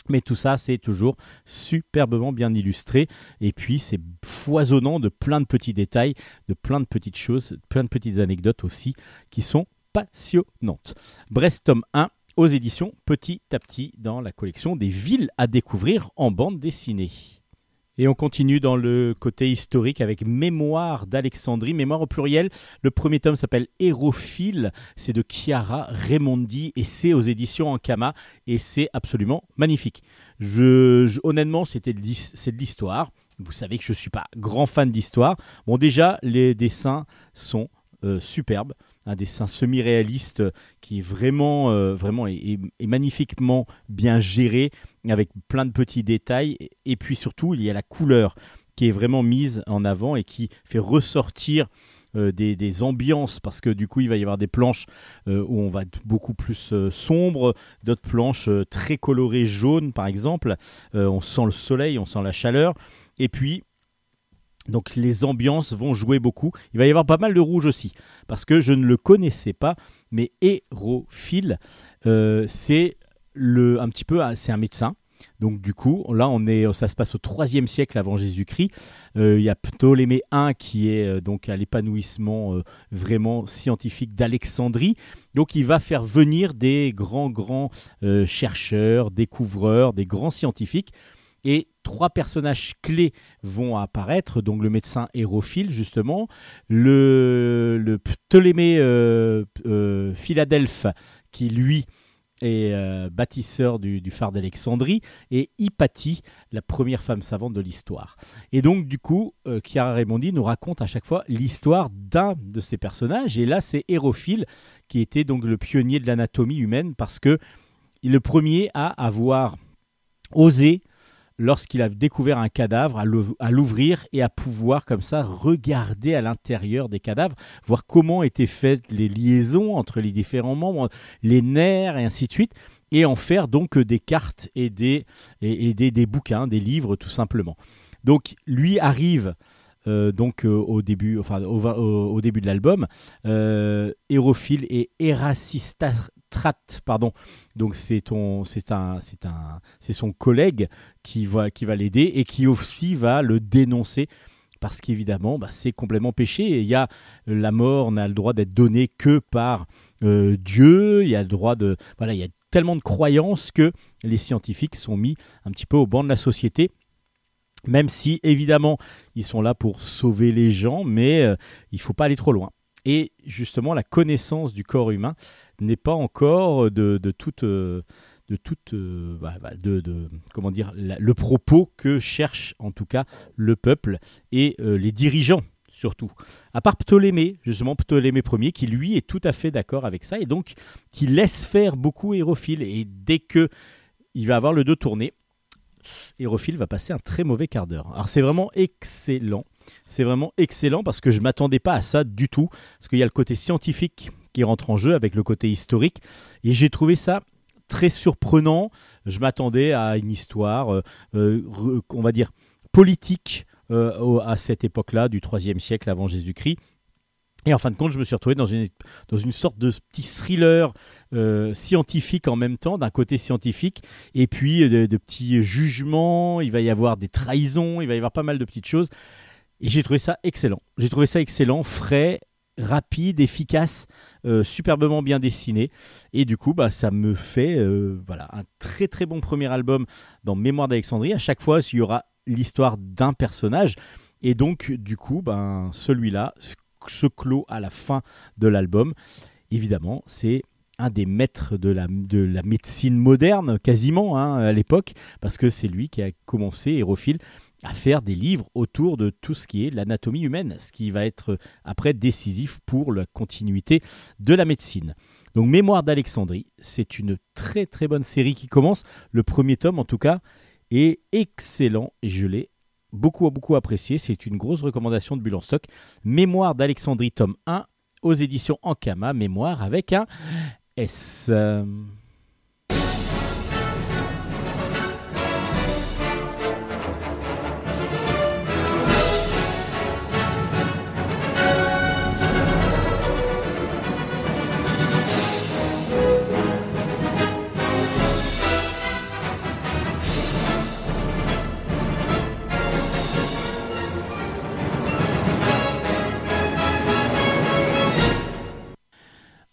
Mais tout ça, c'est toujours superbement bien illustré. Et puis, c'est foisonnant de plein de petits détails, de plein de petites choses, plein de petites anecdotes aussi, qui sont passionnantes. Brest, tome 1, aux éditions Petit à Petit, dans la collection des villes à découvrir en bande dessinée. Et on continue dans le côté historique avec Mémoire d'Alexandrie, Mémoire au pluriel. Le premier tome s'appelle Hérophile, c'est de Chiara Raimondi et c'est aux éditions Ankama et c'est absolument magnifique. Je, honnêtement, c'est de l'histoire. Vous savez que je ne suis pas grand fan d'histoire. Bon, déjà, les dessins sont euh, superbes. Un dessin semi-réaliste qui est vraiment, euh, vraiment et, magnifiquement bien géré, avec plein de petits détails. Et, puis surtout, il y a la couleur qui est vraiment mise en avant et qui fait ressortir euh, des, ambiances parce que du coup il va y avoir des planches euh, où on va être beaucoup plus euh, sombre, d'autres planches euh, très colorées jaunes par exemple. Euh, on sent le soleil, on sent la chaleur. Et puis donc les ambiances vont jouer beaucoup. Il va y avoir pas mal de rouge aussi, parce que je ne le connaissais pas, mais Hérophile, euh, c'est un petit peu, c'est un médecin. Donc du coup, là, on est, ça se passe au 3 siècle avant Jésus-Christ. Euh, Il y a Ptolémée I qui est euh, donc à l'épanouissement vraiment scientifique d'Alexandrie. Donc il va faire venir des grands, grands chercheurs, découvreurs, des grands scientifiques. Et trois personnages clés vont apparaître, donc le médecin hérophile justement, le, Ptolémée euh, euh, Philadelphe qui lui est euh, bâtisseur du, phare d'Alexandrie, et Hypatie, la première femme savante de l'histoire. Et donc du coup, euh, Chiara Raimondi nous raconte à chaque fois l'histoire d'un de ces personnages, et là c'est Hérophile qui était donc le pionnier de l'anatomie humaine parce que le premier à avoir osé lorsqu'il a découvert un cadavre, à l'ou- à l'ouvrir et à pouvoir comme ça regarder à l'intérieur des cadavres, voir comment étaient faites les liaisons entre les différents membres, les nerfs et ainsi de suite, et en faire donc des cartes et des, et, des, bouquins, des livres tout simplement. Donc lui arrive euh, donc euh, au début, de l'album, euh, Hérophile et Erasistrate, pardon. Donc c'est ton, c'est son collègue qui va, l'aider et qui aussi va le dénoncer parce qu'évidemment, bah, c'est complètement péché. Et il la mort n'a le droit d'être donnée que par euh, Dieu. Il y a le droit de, il y a tellement de croyances que les scientifiques sont mis un petit peu au banc de la société. Même si, évidemment, ils sont là pour sauver les gens, mais euh, il faut pas aller trop loin. Et justement, la connaissance du corps humain n'est pas encore de, de toute, euh, euh, bah, bah, comment dire, le propos que cherche en tout cas le peuple et euh, les dirigeants surtout. À part Ptolémée, justement Ptolémée Ier, qui lui est tout à fait d'accord avec ça et donc qui laisse faire beaucoup Hérophile. Et dès que il va avoir le dos tourné, Hérophile va passer un très mauvais quart d'heure. Alors c'est vraiment excellent. C'est vraiment excellent parce que je m'attendais pas à ça du tout. Parce qu'il y a le côté scientifique qui rentre en jeu avec le côté historique. Et j'ai trouvé ça très surprenant. Je m'attendais à une histoire, euh, euh, on va dire, politique euh, à cette époque-là, du 3e siècle avant Jésus-Christ. Et en fin de compte, je me suis retrouvé dans une, dans une sorte de petit thriller scientifique en même temps, d'un côté scientifique, et puis de petits jugements, il va y avoir des trahisons, il va y avoir pas mal de petites choses. Et j'ai trouvé ça excellent. J'ai trouvé ça excellent, frais, rapide, efficace, euh, superbement bien dessiné. Et du coup, bah, ça me fait euh, voilà, un très très bon premier album dans Mémoire d'Alexandrie. À chaque fois, il y aura l'histoire d'un personnage. Et donc, du coup, ben, celui-là se clôt à la fin de l'album. Évidemment, c'est un des maîtres de la, de la médecine moderne, quasiment, hein, à l'époque, parce que c'est lui qui a commencé, Hérophile, à faire des livres autour de tout ce qui est l'anatomie humaine, ce qui va être après décisif pour la continuité de la médecine. Donc Mémoire d'Alexandrie, c'est une très très bonne série qui commence. Le premier tome en tout cas est excellent et je l'ai beaucoup beaucoup apprécié. C'est une grosse recommandation de Bulle en stock. Mémoire d'Alexandrie tome 1 aux éditions Ankama, Mémoire avec un S.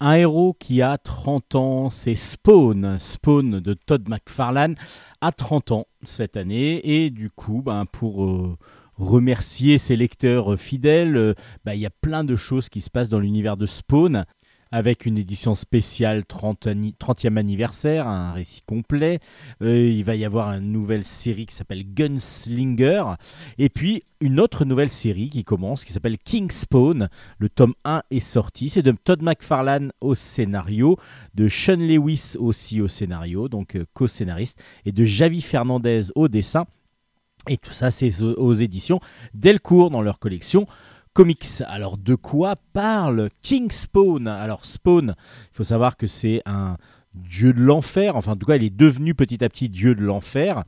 Un héros qui a 30 ans, c'est Spawn. Spawn de Todd McFarlane a 30 ans cette année et du coup, ben, pour euh, remercier ses lecteurs fidèles, euh, ben, il y a plein de choses qui se passent dans l'univers de Spawn avec une édition spéciale 30 anni- 30e anniversaire, un récit complet. Euh, il va y avoir une nouvelle série qui s'appelle Gunslinger. Et puis une autre nouvelle série qui commence, qui s'appelle King Spawn. Le tome 1 est sorti. C'est de Todd McFarlane au scénario, de Sean Lewis aussi au scénario, donc euh, co-scénariste, et de Javi Fernandez au dessin. Et tout ça, c'est aux éditions Delcourt dans leur collection comics. Alors, de quoi parle King Spawn Alors, Spawn, il faut savoir que c'est un dieu de l'enfer. Enfin, en tout cas, il est devenu petit à petit dieu de l'enfer.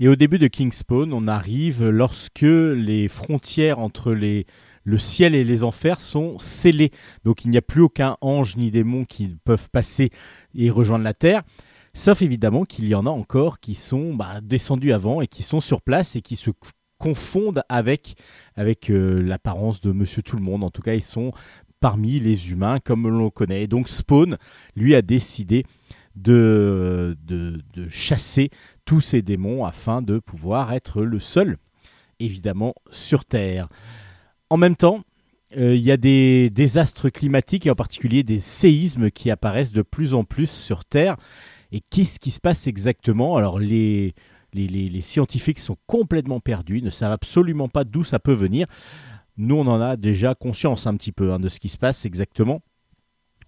Et au début de King Spawn, on arrive lorsque les frontières entre le ciel et les enfers sont scellées. Donc, il n'y a plus aucun ange ni démon qui peuvent passer et rejoindre la terre. Sauf évidemment qu'il y en a encore qui sont bah, descendus avant et qui sont sur place et qui se confondent avec, avec euh, l'apparence de Monsieur Tout le Monde. En tout cas, ils sont parmi les humains comme l'on connaît. Donc Spawn, lui, a décidé de, de, de chasser tous ces démons afin de pouvoir être le seul, évidemment, sur Terre. En même temps, euh, il y a des désastres climatiques et en particulier des séismes qui apparaissent de plus en plus sur Terre. Et qu'est-ce qui se passe exactement? Alors les, les, scientifiques sont complètement perdus, ne savent absolument pas d'où ça peut venir. Nous, on en a déjà conscience un petit peu hein, de ce qui se passe exactement.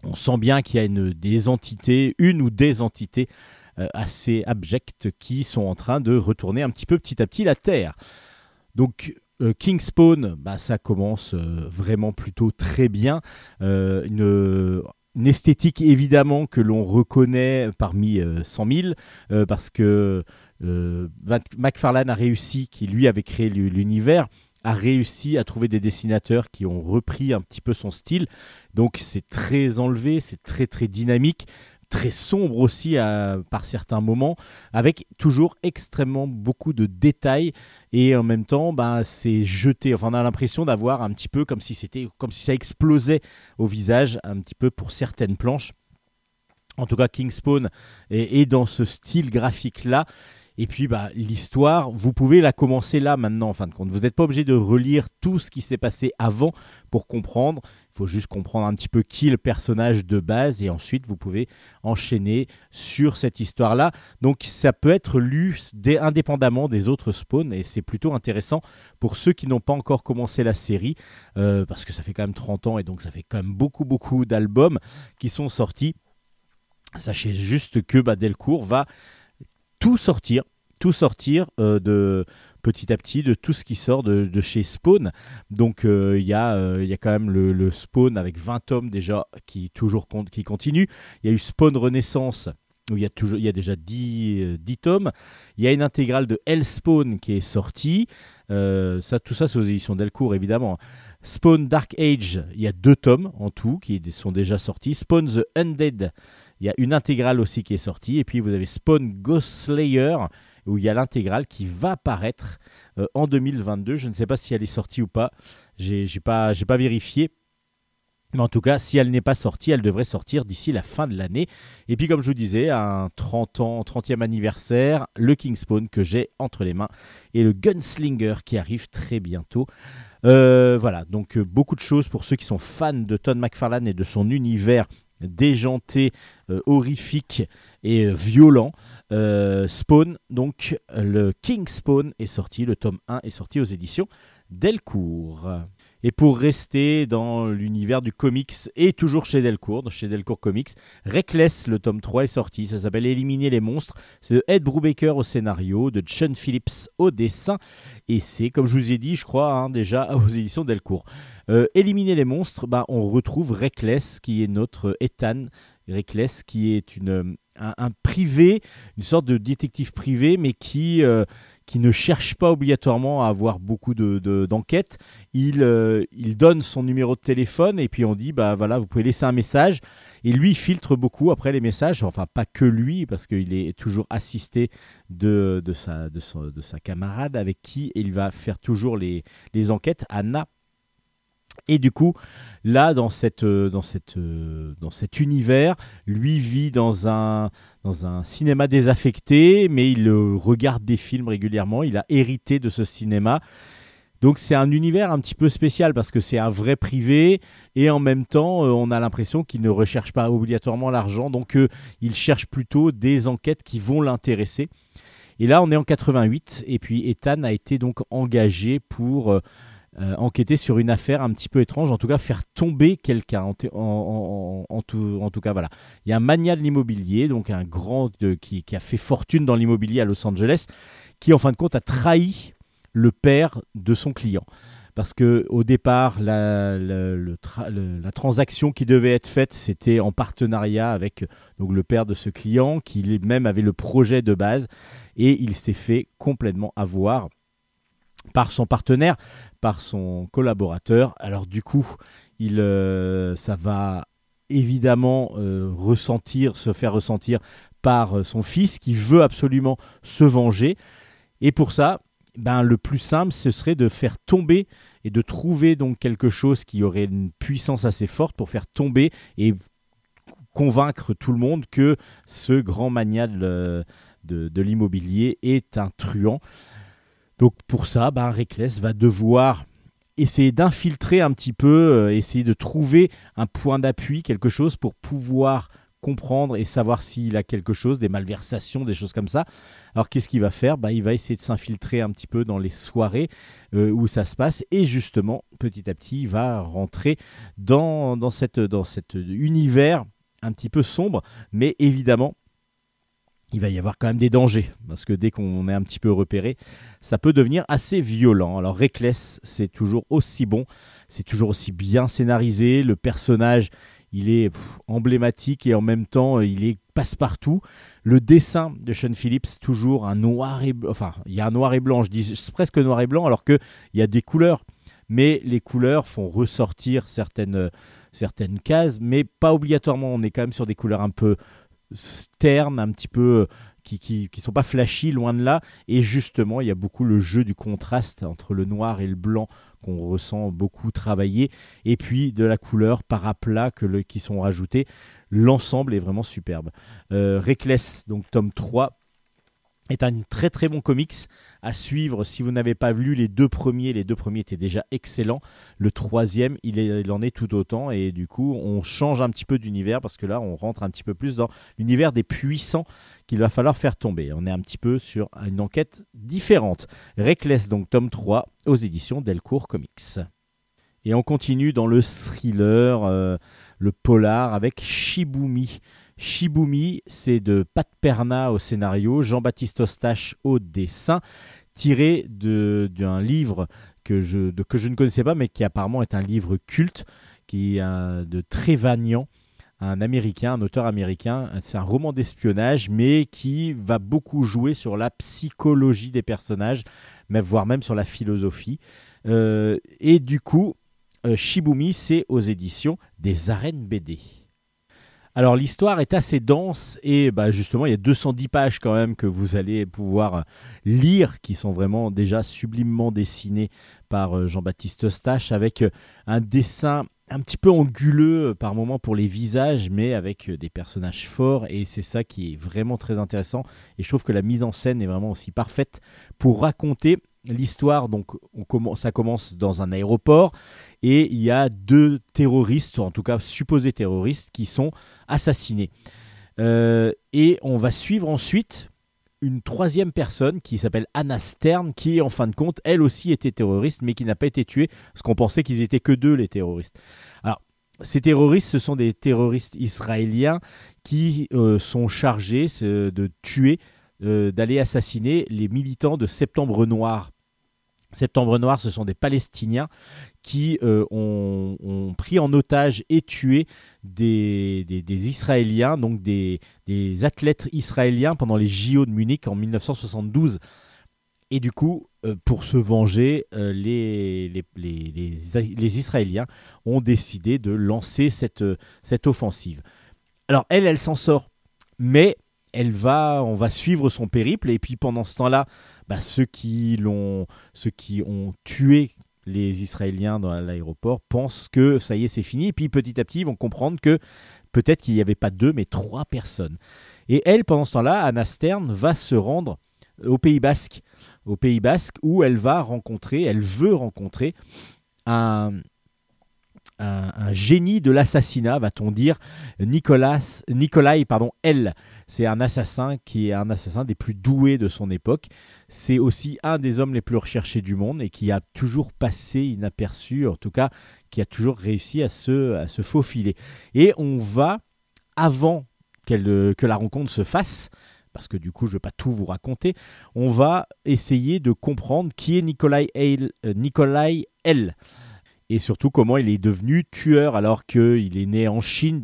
On sent bien qu'il y a une, des entités, une ou des entités euh, assez abjectes qui sont en train de retourner un petit peu petit à petit la Terre. Donc, euh, King Spawn, bah, ça commence euh, vraiment plutôt très bien. Euh, une, une esthétique évidemment que l'on reconnaît parmi euh, 100 000 euh, parce que McFarlane a réussi, qui lui avait créé l'u- l'univers, a réussi à trouver des dessinateurs qui ont repris un petit peu son style. Donc c'est très enlevé, c'est très très dynamique, très sombre aussi à- par certains moments, avec toujours extrêmement beaucoup de détails et en même temps, ben, c'est jeté. Enfin, on a l'impression d'avoir un petit peu comme si c'était comme si ça explosait au visage, un petit peu pour certaines planches. En tout cas, Kingspawn est dans ce style graphique-là. Et puis, bah, l'histoire, vous pouvez la commencer là maintenant, en fin de compte. Vous n'êtes pas obligé de relire tout ce qui s'est passé avant pour comprendre. Il faut juste comprendre un petit peu qui est le personnage de base et ensuite vous pouvez enchaîner sur cette histoire-là. Donc ça peut être lu dé- indépendamment des autres spawns et c'est plutôt intéressant pour ceux qui n'ont pas encore commencé la série euh, parce que ça fait quand même 30 ans et donc ça fait quand même beaucoup beaucoup d'albums qui sont sortis. Sachez juste que bah, Delcourt va tout sortir, tout sortir euh, de petit à petit de tout ce qui sort de, de chez Spawn. Donc euh, il y, euh, y a quand même le, Spawn avec 20 tomes déjà qui toujours compte, qui continue. Il y a eu Spawn Renaissance où il y a, toujours, y a déjà 10, euh, 10 tomes. Il y a une intégrale de Hellspawn qui est sortie. Ça, tout ça, c'est aux éditions Delcourt, évidemment. Spawn Dark Age, il y a deux tomes en tout qui sont déjà sortis. Spawn The Undead, il y a une intégrale aussi qui est sortie. Et puis vous avez Spawn Ghost Slayer, où il y a l'intégrale qui va paraître euh, en 2022. Je ne sais pas si elle est sortie ou pas. J'ai pas, pas vérifié. Mais en tout cas, si elle n'est pas sortie, elle devrait sortir d'ici la fin de l'année. Et puis, comme je vous disais, un 30 ans, 30e anniversaire, le Kingspawn que j'ai entre les mains et le Gunslinger qui arrive très bientôt. Euh, voilà, donc euh, beaucoup de choses pour ceux qui sont fans de Todd McFarlane et de son univers déjanté, euh, horrifique et euh, violent. Euh, Spawn, donc le King Spawn est sorti, le tome 1 est sorti aux éditions Delcourt. Et pour rester dans l'univers du comics et toujours chez Delcourt, chez Delcourt Comics, Reckless, le tome 3 est sorti, ça s'appelle Éliminer les monstres. C'est de Ed Brubaker au scénario, de John Phillips au dessin, et c'est, comme je vous ai dit, je crois, hein, déjà <laughs> aux éditions Delcourt. Euh, Éliminer les monstres, bah, on retrouve Reckless, qui est notre Ethan Reckless, qui est une, un, un privé, une sorte de détective privé, mais qui, euh, qui ne cherche pas obligatoirement à avoir beaucoup de, de- d'enquêtes. Il, euh, il donne son numéro de téléphone et puis on dit, bah voilà, vous pouvez laisser un message. Et lui, il filtre beaucoup après les messages, enfin pas que lui, parce qu'il est toujours assisté de, de, sa, de, son- de sa camarade avec qui il va faire toujours les, les enquêtes, Anna. Et du coup, là, dans, cette, euh, dans, cette, euh, dans cet univers, lui vit dans un, dans un cinéma désaffecté, mais il euh, regarde des films régulièrement. Il a hérité de ce cinéma. Donc c'est un univers un petit peu spécial parce que c'est un vrai privé et en même temps on a l'impression qu'il ne recherche pas obligatoirement l'argent donc il cherche plutôt des enquêtes qui vont l'intéresser. Et là on est en 88 et puis Ethan a été donc engagé pour euh, euh, enquêter sur une affaire un petit peu étrange, en tout cas faire tomber quelqu'un. En, en- tout, en tout cas, voilà. Il y a un mania de l'immobilier, donc un grand de- qui, qui a fait fortune dans l'immobilier à Los Angeles, qui en fin de compte a trahi le père de son client. Parce que au départ, la, la- la transaction qui devait être faite, c'était en partenariat avec euh, donc, le père de ce client, qui lui-même avait le projet de base, et il s'est fait complètement avoir par son partenaire, par son collaborateur. Alors du coup, il, euh, ça va évidemment euh, ressentir, se faire ressentir par euh, son fils qui veut absolument se venger. Et pour ça, ben, le plus simple, ce serait de faire tomber et de trouver donc quelque chose qui aurait une puissance assez forte pour faire tomber et convaincre tout le monde que ce grand mania de, de- de l'immobilier est un truand. Donc pour ça, ben, Reckless va devoir essayer d'infiltrer un petit peu, euh, essayer de trouver un point d'appui, quelque chose pour pouvoir comprendre et savoir s'il a quelque chose, des malversations, des choses comme ça. Alors qu'est-ce qu'il va faire? Bah, Il va essayer de s'infiltrer un petit peu dans les soirées euh, où ça se passe. Et justement, petit à petit, il va rentrer dans cet univers un petit peu sombre, mais évidemment, il va y avoir quand même des dangers, parce que dès qu'on est un petit peu repéré, ça peut devenir assez violent. Alors Reckless, c'est toujours aussi bon, c'est toujours aussi bien scénarisé, le personnage, il est emblématique et en même temps, il est passe-partout. Le dessin de Sean Phillips, toujours un noir et blanc. Enfin, il y a un noir et blanc, je dis presque noir et blanc, alors qu'il y a des couleurs. Mais les couleurs font ressortir certaines, certaines cases, mais pas obligatoirement. On est quand même sur des couleurs un peu ternes, un petit peu euh, qui, qui, qui sont pas flashy, loin de là. Et justement, il y a beaucoup le jeu du contraste entre le noir et le blanc qu'on ressent beaucoup travailler. Et puis de la couleur par aplat que le, qui sont rajoutés. L'ensemble est vraiment superbe. Euh, Reckless, donc tome 3, est un très très bon comics à suivre si vous n'avez pas lu les deux premiers. Les deux premiers étaient déjà excellents. Le troisième, il, en est tout autant. Et du coup, on change un petit peu d'univers parce que là, on rentre un petit peu plus dans l'univers des puissants qu'il va falloir faire tomber. On est un petit peu sur une enquête différente. Reckless, donc tome 3, aux éditions Delcourt Comics. Et on continue dans le thriller, euh, le polar avec Shibumi. Shibumi, c'est de Pat Perna au scénario, Jean-Baptiste Ostache au dessin, tiré d'un livre que je, que je ne connaissais pas, mais qui apparemment est un livre culte, qui est de Trevanian, un américain, un auteur américain. C'est un roman d'espionnage, mais qui va beaucoup jouer sur la psychologie des personnages, mais voire même sur la philosophie. Euh, et du coup, euh, Shibumi, c'est aux éditions des arènes BD. Alors l'histoire est assez dense et bah, justement il y a 210 pages quand même que vous allez pouvoir lire qui sont vraiment déjà sublimement dessinées par euh, Jean-Baptiste Eustache avec euh, un dessin un petit peu anguleux euh, par moment pour les visages mais avec des personnages forts. Et c'est ça qui est vraiment très intéressant. Et je trouve que la mise en scène est vraiment aussi parfaite pour raconter l'histoire donc ça commence dans un aéroport et il y a deux terroristes, ou en tout cas supposés terroristes, qui sont assassinés. Euh, et on va suivre ensuite une troisième personne qui s'appelle Anna Stern, qui en fin de compte, elle aussi était terroriste, mais qui n'a pas été tuée, parce qu'on pensait qu'ils étaient que deux les terroristes. Alors, ces terroristes, ce sont des terroristes israéliens qui euh, sont chargés euh, de tuer, d'aller assassiner les militants de Septembre Noir. Septembre Noir, ce sont des Palestiniens qui euh, ont, pris en otage et tué des, Israéliens, donc des, athlètes israéliens pendant les JO de Munich en 1972. Et du coup, euh, pour se venger, euh, les, Israéliens ont décidé de lancer cette, cette offensive. Alors elle, elle s'en sort, mais elle va, on va suivre son périple. Et puis pendant ce temps-là, bah, ceux qui l'ont, ceux qui ont tué les Israéliens dans l'aéroport pensent que ça y est, c'est fini. Et puis petit à petit, ils vont comprendre que peut-être qu'il n'y avait pas deux, mais trois personnes. Et elle, pendant ce temps-là, Anna Stern va se rendre au Pays Basque, au Pays Basque, où elle va rencontrer, elle veut rencontrer un, un, génie de l'assassinat, va-t-on dire, Nicolas, Nicolai, pardon, L. C'est un assassin qui est un assassin des plus doués de son époque. C'est aussi un des hommes les plus recherchés du monde et qui a toujours passé inaperçu, en tout cas, qui a toujours réussi à se, à se faufiler. Et on va, avant que la rencontre se fasse, parce que du coup je ne vais pas tout vous raconter, on va essayer de comprendre qui est Nikolai, L, euh. Et surtout comment il est devenu tueur alors qu'il est né en Chine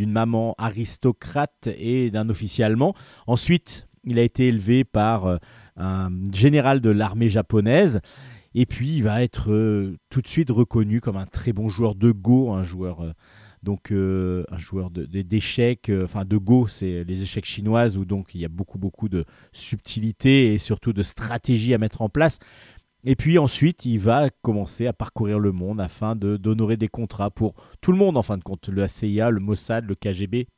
d'une maman aristocrate et d'un officier allemand. Ensuite, il a été élevé par euh, un général de l'armée japonaise. Et puis, il va être euh, tout de suite reconnu comme un très bon joueur de Go, un joueur, euh, donc, un joueur de- de- d'échecs, euh, enfin de Go, c'est les échecs chinoises où donc il y a beaucoup, beaucoup de subtilité et surtout de stratégie à mettre en place. Et puis ensuite, il va commencer à parcourir le monde afin d'honorer des contrats pour tout le monde, en fin de compte, le CIA, le Mossad, le KGB,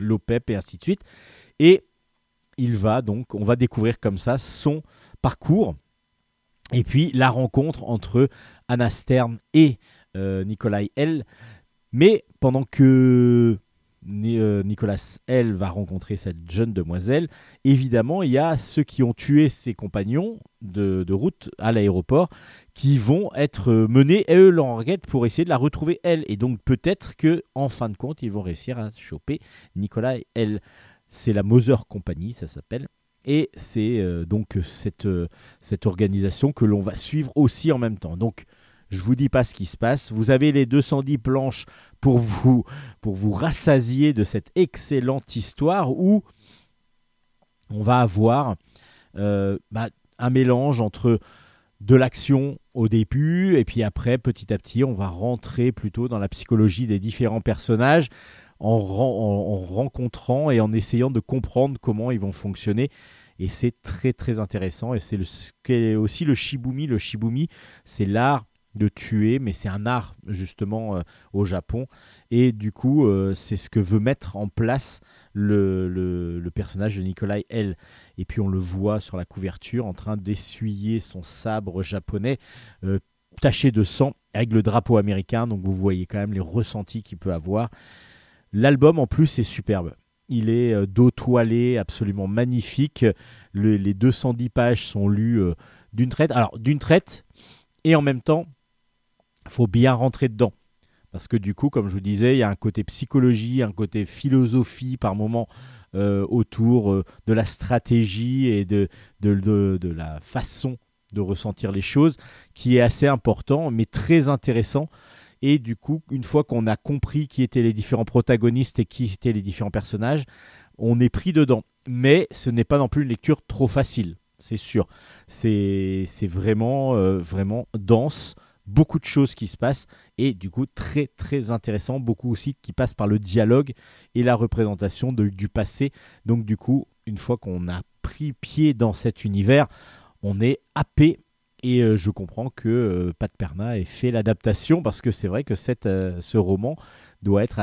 l'OPEP et ainsi de suite. Et il va donc, on va découvrir comme ça son parcours. Et puis la rencontre entre Anna Stern et euh, Nikolai L. Mais pendant que Nicolas L va rencontrer cette jeune demoiselle, évidemment, il y a ceux qui ont tué ses compagnons de, route à l'aéroport qui vont être euh, menés, eux, leur enquête pour essayer de la retrouver elle. Et donc peut-être que en fin de compte, ils vont réussir à choper Nicolas L. C'est la Mother Company, ça s'appelle. Et c'est euh, donc cette, euh, cette organisation que l'on va suivre aussi en même temps. Donc, je vous dis pas ce qui se passe. Vous avez les 210 planches pour vous, pour vous rassasier de cette excellente histoire où on va avoir euh, bah, un mélange entre de l'action au début et puis après petit à petit on va rentrer plutôt dans la psychologie des différents personnages en, en- en rencontrant et en essayant de comprendre comment ils vont fonctionner. Et c'est très très intéressant et c'est aussi le shibumi. Le shibumi c'est l'art de tuer mais c'est un art justement euh, au Japon et du coup euh, c'est ce que veut mettre en place le, personnage de Nikolai L et puis on le voit sur la couverture en train d'essuyer son sabre japonais euh, taché de sang avec le drapeau américain. Donc vous voyez quand même les ressentis qu'il peut avoir. L'album en plus est superbe. Il est dos toilé, absolument magnifique. Le- les 210 pages sont lues d'une traite. Alors d'une traite et en même temps, faut bien rentrer dedans. Parce que du coup, comme je vous disais, il y a un côté psychologie, un côté philosophie par moment euh, autour euh, de la stratégie et de, de, la façon de ressentir les choses qui est assez important, mais très intéressant. Et du coup, une fois qu'on a compris qui étaient les différents protagonistes et qui étaient les différents personnages, on est pris dedans. Mais ce n'est pas non plus une lecture trop facile, c'est sûr. C'est c'est vraiment, euh, vraiment dense, beaucoup de choses qui se passent et du coup très très intéressant, beaucoup aussi qui passe par le dialogue et la représentation du passé. Donc du coup, une fois qu'on a pris pied dans cet univers, on est happé et euh, je comprends que euh, Pat Perna ait fait l'adaptation parce que c'est vrai que euh, ce roman doit être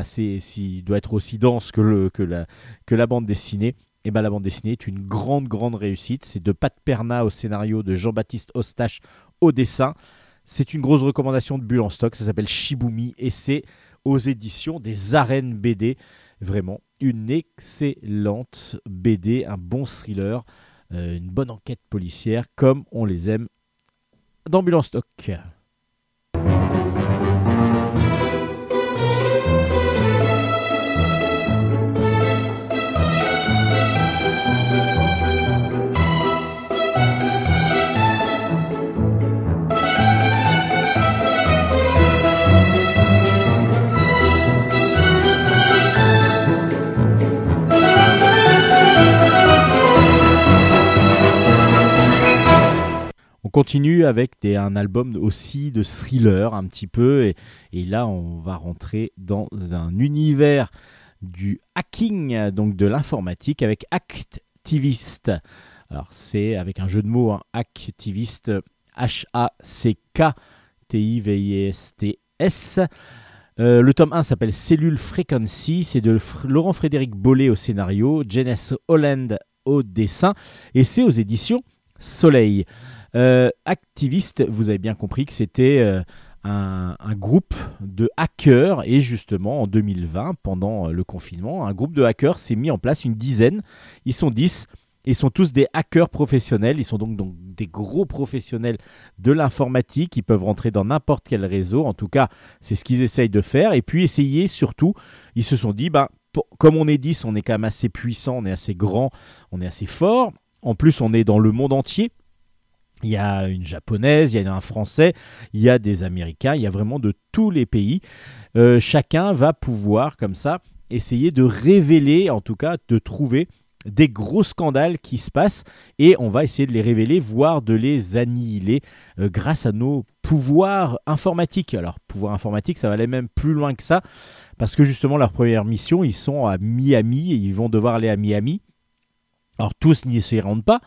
aussi dense que, la, bande dessinée. Et ben la bande dessinée est une grande grande réussite. C'est de Pat Perna au scénario, de Jean-Baptiste Ostache au dessin. C'est une grosse recommandation de Bulle en stock. Ça s'appelle Shibumi et c'est aux éditions des Arènes BD. Vraiment une excellente BD, un bon thriller, euh, une bonne enquête policière comme on les aime dans Bulle stock. On continue avec un album aussi de thriller un petit peu et, là on va rentrer dans un univers du hacking, donc de l'informatique avec Activist. Alors c'est avec un jeu de mots, hein, Activist, H-A-C-K-T-I-V-I-S-T-S. Euh, le tome 1 s'appelle Cellule Frequency, c'est de Laurent Frédéric Bollet au scénario, Janice Holland au dessin et c'est aux éditions Soleil. Euh, Activist, vous avez bien compris que c'était euh, un, groupe de hackers. Et justement en 2020, pendant euh, le confinement, un groupe de hackers s'est mis en place, une dizaine, ils sont 10, ils sont tous des hackers professionnels, ils sont donc, des gros professionnels de l'informatique, ils peuvent rentrer dans n'importe quel réseau, en tout cas c'est ce qu'ils essayent de faire, et puis essayer surtout, ils se sont dit, pour- comme on est 10, on est quand même assez puissant, on est assez grand, on est assez fort, en plus on est dans le monde entier, il y a une japonaise, il y a un français, il y a des américains, il y a vraiment de tous les pays. Euh, chacun va pouvoir comme ça essayer de révéler, en tout cas de trouver des gros scandales qui se passent et on va essayer de les révéler, voire de les annihiler euh, grâce à nos pouvoirs informatiques. Alors pouvoir informatique, ça va aller même plus loin que ça parce que justement leur première mission, ils sont à Miami et ils vont devoir aller à Miami. Alors tous n'y s'y rendent pas,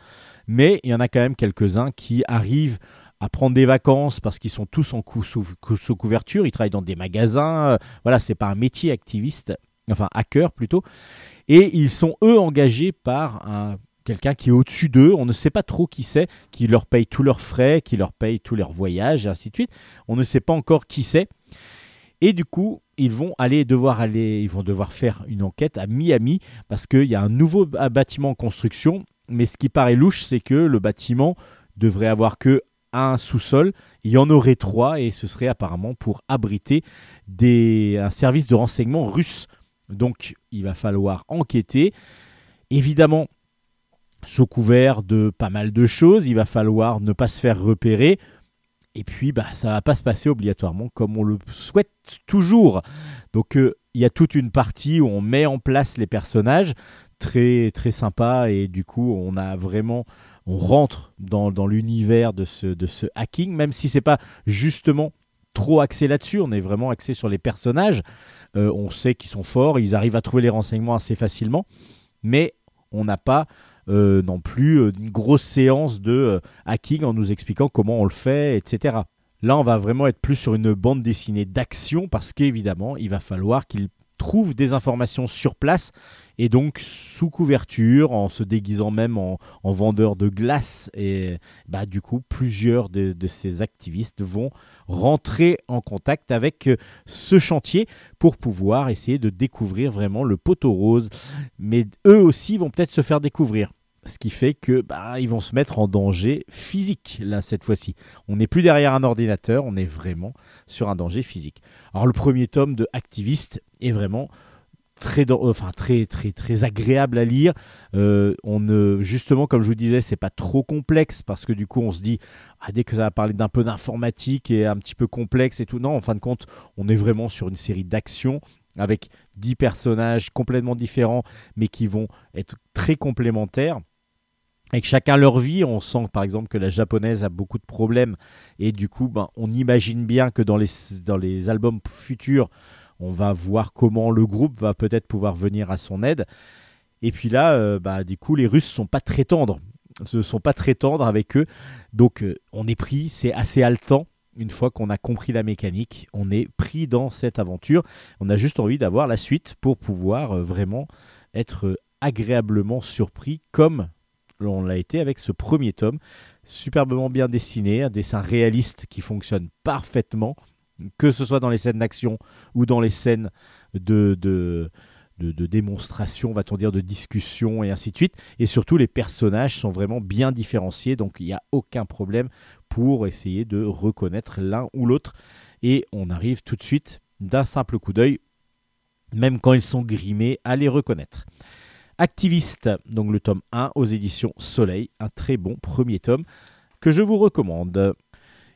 mais il y en a quand même quelques-uns qui arrivent à prendre des vacances parce qu'ils sont tous en sous, cou- sous couverture, ils travaillent dans des magasins, euh, voilà, c'est pas un métier activiste, enfin hacker plutôt, et ils sont eux engagés par un quelqu'un qui est au-dessus d'eux, on ne sait pas trop qui c'est, qui leur paye tous leurs frais, qui leur paye tous leurs voyages, et ainsi de suite. On ne sait pas encore qui c'est. Et du coup, ils vont aller devoir aller, ils vont devoir faire une enquête à Miami parce qu'il y a un nouveau bâtiment en construction. Mais ce qui paraît louche, c'est que le bâtiment devrait avoir que un sous-sol. Il y en aurait trois et ce serait apparemment pour abriter un service de renseignement russe. Donc, il va falloir enquêter. Évidemment, sous couvert de pas mal de choses, il va falloir ne pas se faire repérer Et puis, bah, ça va pas se passer obligatoirement comme on le souhaite toujours. Donc, euh, il y a toute une partie où on met en place les personnages, très très sympa, et du coup, on a vraiment, on rentre dans, dans l'univers de ce, de ce hacking, même si c'est pas justement trop axé là-dessus. On est vraiment axé sur les personnages. Euh, on sait qu'ils sont forts, ils arrivent à trouver les renseignements assez facilement, mais on n'a pas euh, non plus euh, une grosse séance de hacking en nous expliquant comment on le fait, etc. Là, on va vraiment être plus sur une bande dessinée d'action parce qu'évidemment, il va falloir qu'ils trouvent des informations sur place et donc sous couverture, en se déguisant même en, en vendeur de glace. Et bah, du coup, plusieurs de, de ces activistes vont rentrer en contact avec euh, ce chantier pour pouvoir essayer de découvrir vraiment le poteau rose. Mais eux aussi vont peut-être se faire découvrir. Ce qui fait que bah, ils vont se mettre en danger physique là cette fois-ci. On n'est plus derrière un ordinateur, on est vraiment sur un danger physique. Alors le premier tome de Activiste est vraiment très, enfin, très, agréable à lire. Euh, on justement, comme je vous disais, c'est pas trop complexe parce que du coup, on se dit, ah, dès que ça va parler d'un peu d'informatique et un petit peu complexe et tout, non, en fin de compte, on est vraiment sur une série d'actions avec 10 personnages complètement différents mais qui vont être très complémentaires. Avec chacun leur vie, on sent par exemple que la japonaise a beaucoup de problèmes et du coup, ben, on imagine bien que dans les, albums futurs, on va voir comment le groupe va peut-être pouvoir venir à son aide. Et puis là, euh, bah, du coup, les Russes sont pas très tendres. Ce sont pas très tendres avec eux. Donc, euh, on est pris, c'est assez haletant. Une fois qu'on a compris la mécanique, on est pris dans cette aventure. On a juste envie d'avoir la suite pour pouvoir euh, vraiment être agréablement surpris comme on l'a été avec ce premier tome. Superbement bien dessiné, un dessin réaliste qui fonctionne parfaitement, que ce soit dans les scènes d'action ou dans les scènes de, démonstration, va-t-on dire, de discussion et ainsi de suite. Et surtout, les personnages sont vraiment bien différenciés, donc il n'y a aucun problème pour essayer de reconnaître l'un ou l'autre. Et on arrive tout de suite, d'un simple coup d'œil, même quand ils sont grimés, à les reconnaître. Activiste, donc le tome 1 aux éditions Soleil, un très bon premier tome que je vous recommande.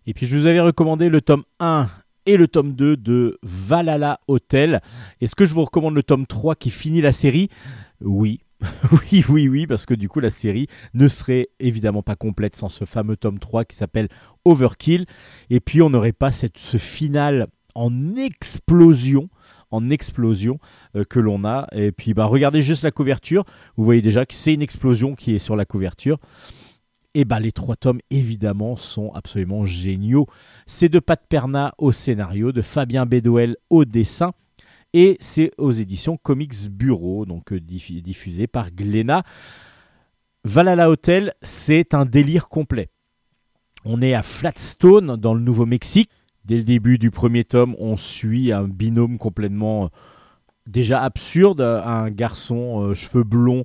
Et puis je vous avais recommandé le tome 1 et le tome 2 de Valhalla Hotel. Est-ce que je vous recommande le tome 3 qui finit la série? Oui. <laughs> oui, oui, oui, parce que du coup la série ne serait évidemment pas complète sans ce fameux tome 3 qui s'appelle Overkill. Et puis on n'aurait pas cette, ce final en explosion en explosion euh, que l'on a. Et puis bah regardez juste la couverture. Vous voyez déjà que c'est une explosion qui est sur la couverture. Et bah les trois tomes évidemment sont absolument géniaux. C'est de Pat Perna au scénario de Fabien Bédoel au dessin. Et c'est aux éditions Comics Bureau donc euh, diffu- diffusé par Glénat. Valhalla Hotel c'est un délire complet. On est à Flatstone dans le Nouveau-Mexique Dès le début du premier tome, on suit un binôme complètement euh, déjà absurde, euh, un garçon euh, cheveux blonds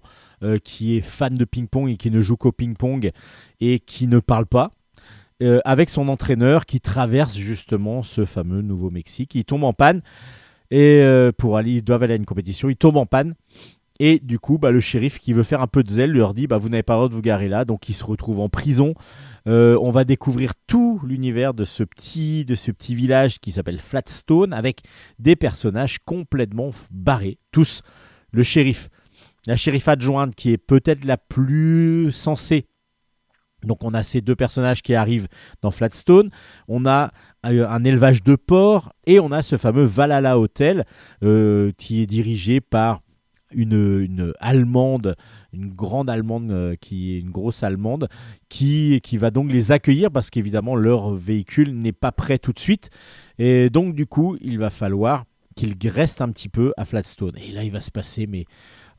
qui est fan de ping-pong et qui ne joue qu'au ping-pong et qui ne parle pas, avec son entraîneur qui traverse justement ce fameux Nouveau-Mexique. Il tombe en panne et pour aller, ils doivent aller à une compétition, il tombe en panne. Et du coup, bah, le shérif qui veut faire un peu de zèle leur dit bah, Vous n'avez pas le droit de vous garer là. Donc il se retrouve en prison. Euh, on va découvrir tout l'univers de ce petit village qui s'appelle Flatstone avec des personnages complètement barrés, tous. Le shérif, la shérif adjointe qui est peut-être la plus sensée. Donc on a ces deux personnages qui arrivent dans Flatstone. On a euh, un élevage de porcs et on a ce fameux Valhalla Hotel euh, qui est dirigé par une, allemande, une grande allemande euh, qui est une grosse allemande qui, qui va donc les accueillir parce qu'évidemment leur véhicule n'est pas prêt tout de suite. Et donc du coup, il va falloir qu'ils restent un petit peu à Flatstone. Et là, il va se passer, mais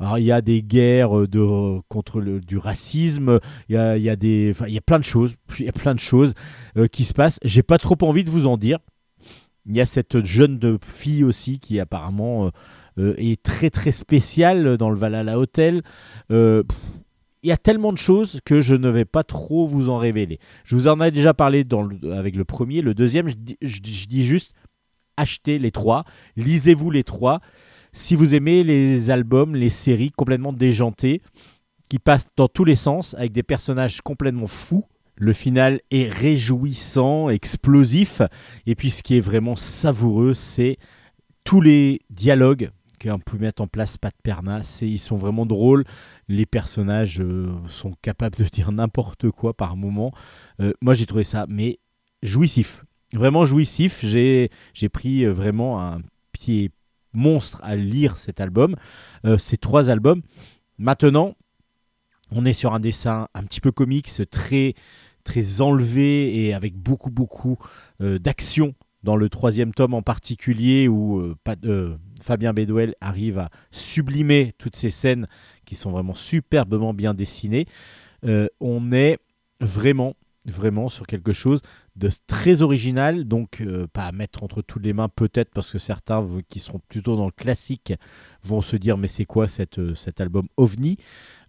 alors, il y a des guerres de, contre le, du racisme, il y a, il y a des, enfin, il y a plein de choses, il y a plein de choses euh, qui se passent. J'ai pas trop envie de vous en dire. Il y a cette jeune fille aussi qui apparemment euh, euh, est très très spéciale dans le Valhalla Hotel. Euh, il y a tellement de choses que je ne vais pas trop vous en révéler. Je vous en ai déjà parlé avec le premier, le deuxième, je dis juste achetez les trois, lisez-vous les trois. Si vous aimez les albums, les séries complètement déjantées, qui passent dans tous les sens, avec des personnages complètement fous, Le final est réjouissant, explosif. Et puis ce qui est vraiment savoureux, c'est tous les dialogues qu'on peut mettre en place Pat Perna. C'est, ils sont vraiment drôles. Les personnages euh, sont capables de dire n'importe quoi par moment. Euh, moi, j'ai trouvé ça, mais jouissif. Vraiment jouissif. J'ai, pris euh, vraiment un pied monstre à lire cet album. Ces trois albums. Maintenant, on est sur un dessin un petit peu comique, très très enlevé et avec beaucoup beaucoup d'action dans le troisième tome en particulier où euh, euh, Fabien Bédouel arrive à sublimer toutes ces scènes qui sont vraiment superbement bien dessinées. Euh, on est vraiment vraiment sur quelque chose de très original, donc euh, pas à mettre entre toutes les mains peut-être parce que certains qui seront plutôt dans le classique vont se dire mais c'est quoi euh, cet album OVNI?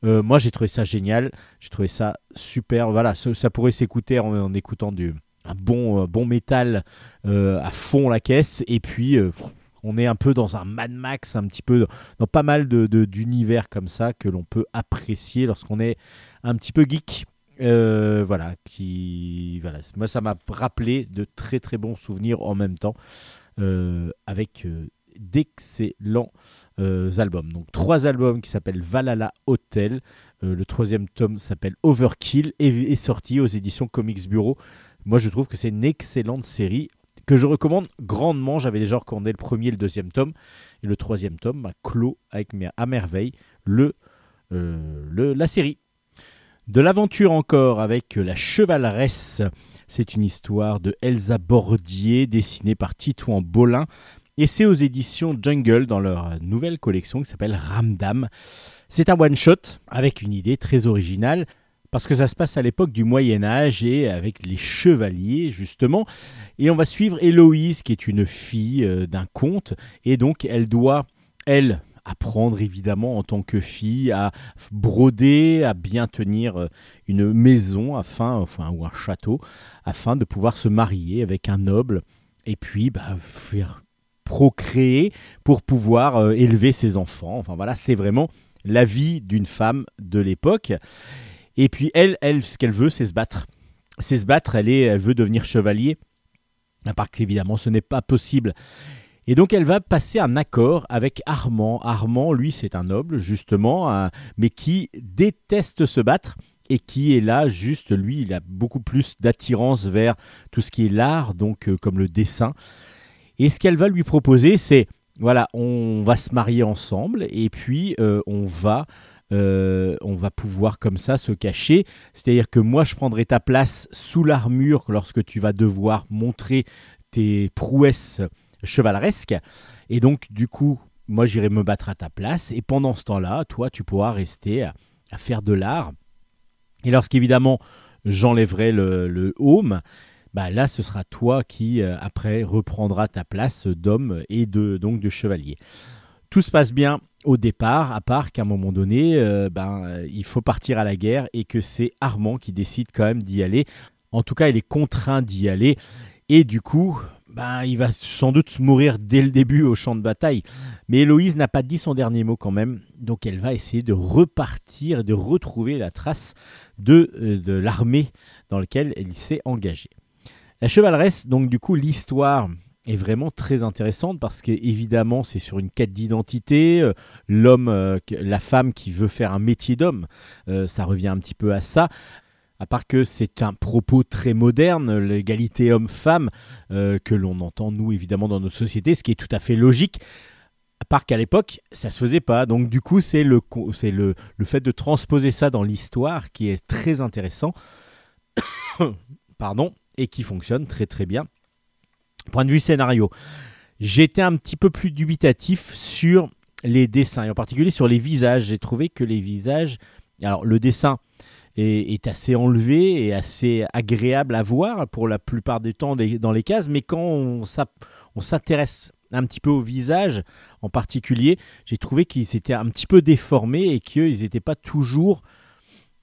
Moi j'ai trouvé ça génial, j'ai trouvé ça super, voilà, ça, pourrait s'écouter en, écoutant du, un bon, bon métal à fond la caisse. Et puis on est un peu dans un Mad Max, un petit peu dans pas mal de- d'univers comme ça que l'on peut apprécier lorsqu'on est un petit peu geek. Euh, voilà, qui, voilà, moi ça m'a rappelé de très très bons souvenirs en même temps, euh, avec euh, d'excellents albums. Donc trois albums qui s'appellent Valhalla Hotel. Le troisième tome s'appelle Overkill et est sorti aux éditions Comics Bureau. Moi je trouve que c'est une excellente série que je recommande grandement. J'avais déjà recommandé le premier et le deuxième tome. Et le troisième tome m'a clos avec à merveille le, euh, le- la série. De l'aventure encore avec la chevaleresse. C'est une histoire de Elsa Bordier dessinée par Titouan Bolin. Et c'est aux éditions Jungle dans leur nouvelle collection qui s'appelle Ramdam. C'est un one-shot avec une idée très originale parce que ça se passe à l'époque du Moyen Âge et avec les chevaliers justement. Et on va suivre Héloïse qui est une fille euh, d'un comte et donc elle doit, elle, apprendre évidemment en tant que fille à broder, à bien tenir euh, une maison afin, enfin ou un château, afin de pouvoir se marier avec un noble et puis bah, faire procréer pour pouvoir euh, élever ses enfants. Enfin voilà, c'est vraiment la vie d'une femme de l'époque. Et puis elle, elle, ce qu'elle veut, c'est se battre. C'est se battre. Elle elle veut devenir chevalier. À part qu'évidemment, ce n'est pas possible. Et donc elle va passer un accord avec Armand. Armand, lui, c'est un noble, justement, mais qui déteste se battre et qui est là, juste, lui, il a beaucoup plus d'attirance vers tout ce qui est l'art, donc euh, comme le dessin. Et ce qu'elle va lui proposer, c'est, voilà, on va se marier ensemble et puis euh, on va... euh, on va pouvoir comme ça se cacher. C'est-à-dire que moi, je prendrai ta place sous l'armure lorsque tu vas devoir montrer tes prouesses chevaleresques. Et donc, du coup, moi, j'irai me battre à ta place. Et pendant ce temps-là, toi, tu pourras rester à, faire de l'art. Et lorsqu'évidemment, j'enlèverai le, home, bah là, ce sera toi qui, euh, après, reprendra ta place d'homme et donc de chevalier. Tout se passe bien au départ, à part qu'à un moment donné, euh, ben, euh, il faut partir à la guerre et que c'est Armand qui décide quand même d'y aller. En tout cas, il est contraint d'y aller. Et du coup, ben, il va sans doute mourir dès le début au champ de bataille. Mais Héloïse n'a pas dit son dernier mot quand même. Donc elle va essayer de repartir et de retrouver la trace de, euh, de l'armée dans laquelle elle s'est engagée. La chevaleresse, donc du coup, l'histoire est vraiment très intéressante parce que évidemment c'est sur une quête d'identité euh, l'homme euh, la femme qui veut faire un métier d'homme euh, ça revient un petit peu à ça. À part que c'est un propos très moderne l'égalité homme-femme que l'on entend nous évidemment dans notre société ce qui est tout à fait logique. À part qu'à l'époque ça se faisait pas. Donc du coup c'est le c'est le, le fait de transposer ça dans l'histoire qui est très intéressant <coughs> pardon et qui fonctionne très très bien Point de vue scénario, j'étais un petit peu plus dubitatif sur les dessins, et en particulier sur les visages. J'ai trouvé que les visages. Alors, le dessin est, assez enlevé et assez agréable à voir pour la plupart des temps dans les cases, mais quand on s'intéresse un petit peu au visage en particulier, j'ai trouvé qu'ils s'étaient un petit peu déformés et qu'ils n'étaient pas toujours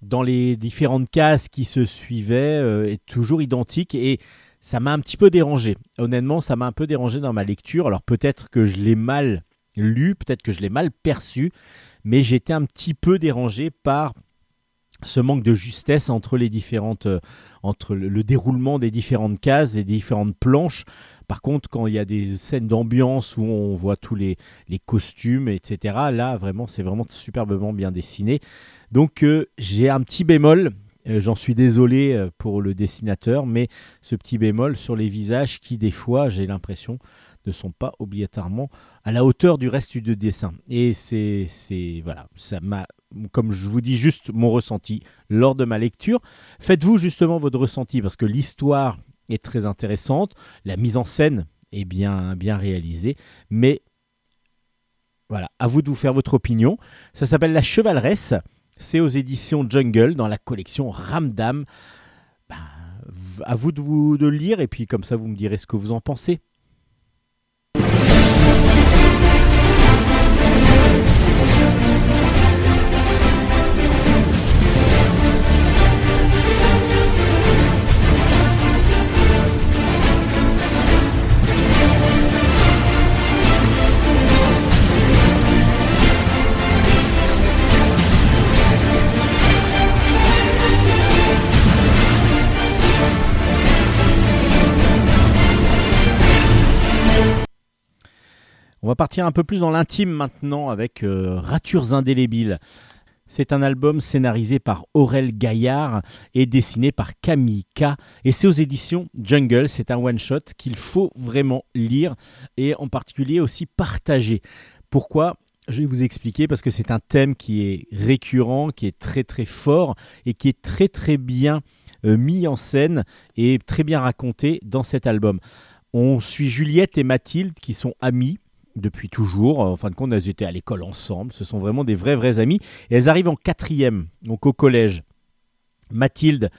dans les différentes cases qui se suivaient, euh, toujours identiques. Et ça m'a un petit peu dérangé. Honnêtement, ça m'a un peu dérangé dans ma lecture. Alors peut-être que je l'ai mal lu, peut-être que je l'ai mal perçu, mais j'étais un petit peu dérangé par ce manque de justesse entre les différentes, euh, entre le, le déroulement des différentes cases, des différentes planches. Par contre, quand il y a des scènes d'ambiance où on voit tous les, les costumes, etc., là, vraiment, c'est vraiment superbement bien dessiné. Donc, euh, j'ai un petit bémol. Euh, J'en suis désolé euh, pour le dessinateur, mais ce petit bémol sur les visages qui, des fois, j'ai l'impression, ne sont pas obligatoirement à la hauteur du reste du dessin. Et c'est, c'est voilà, ça m'a, comme je vous dis juste mon ressenti lors de ma lecture. Faites-vous justement votre ressenti parce que l'histoire est très intéressante, la mise en scène est bien, bien réalisée, mais voilà, à vous de vous faire votre opinion. Ça s'appelle La Chevaleresse, c'est aux éditions Jungle dans la collection Ramdam. Ben, à vous de, vous de le lire et puis comme ça vous me direz ce que vous en pensez. On va partir un peu plus dans l'intime maintenant avec euh, Ratures indélébiles. C'est un album scénarisé par Aurel Gaillard et dessiné par Camille K. Et c'est aux éditions Jungle. C'est un one-shot qu'il faut vraiment lire et en particulier aussi partager. Pourquoi? Je vais vous expliquer parce que c'est un thème qui est récurrent, qui est très très fort et qui est très très bien euh, mis en scène et très bien raconté dans cet album. On suit Juliette et Mathilde qui sont amies depuis toujours. En fin de compte, elles étaient à l'école ensemble. Ce sont vraiment des vrais, vrais amis. Et elles arrivent en quatrième, donc au collège. Mathilde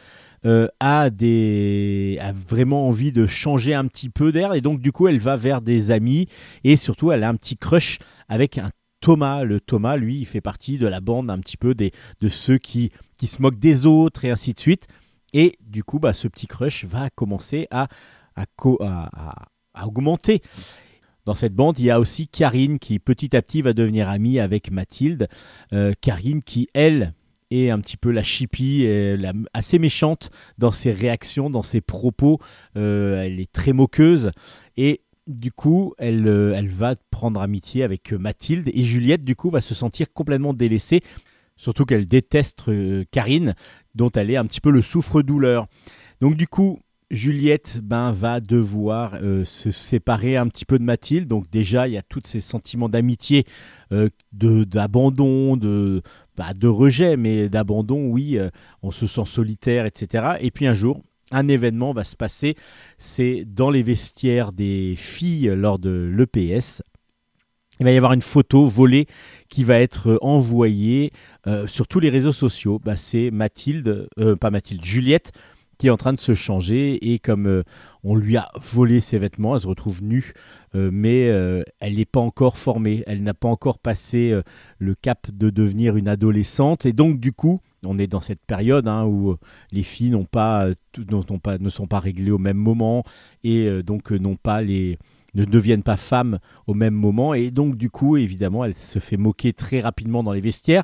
euh, a, des, a vraiment envie de changer un petit peu d'air. Et donc, du coup, elle va vers des amis. Et surtout, elle a un petit crush avec un Thomas. Le Thomas, lui, il fait partie de la bande un petit peu des, de ceux qui, qui se moquent des autres et ainsi de suite. Et du coup, bah, ce petit crush va commencer à, à, à- à augmenter. Dans cette bande, il y a aussi Karine qui petit à petit va devenir amie avec Mathilde. Euh, Karine qui, elle, est un petit peu la chipie, et la- assez méchante dans ses réactions, dans ses propos. Euh, elle est très moqueuse. Et du coup, elle, euh, elle va prendre amitié avec euh, Mathilde. Et Juliette, du coup, va se sentir complètement délaissée. Surtout qu'elle déteste euh, Karine, dont elle est un petit peu le souffre-douleur. Donc du coup, Juliette ben, va devoir euh, se séparer un petit peu de Mathilde. Donc déjà, il y a tous ces sentiments d'amitié, euh, d'abandon, de, bah, de rejet, mais d'abandon, oui, euh, on se sent solitaire, etc. Et puis un jour, un événement va se passer, c'est dans les vestiaires des filles lors de l'EPS. Il va y avoir une photo volée qui va être envoyée sur tous les réseaux sociaux. Bah, c'est Mathilde, pas Mathilde, Juliette est en train de se changer et comme euh, on lui a volé ses vêtements, elle se retrouve nue, euh, mais euh, elle n'est pas encore formée, elle n'a pas encore passé le cap de devenir une adolescente. Et donc du coup, on est dans cette période hein, où les filles n'ont pas, pas, ne sont pas réglées au même moment et donc n'ont pas les ne deviennent pas femmes au même moment. Et donc du coup évidemment elle se fait moquer très rapidement dans les vestiaires.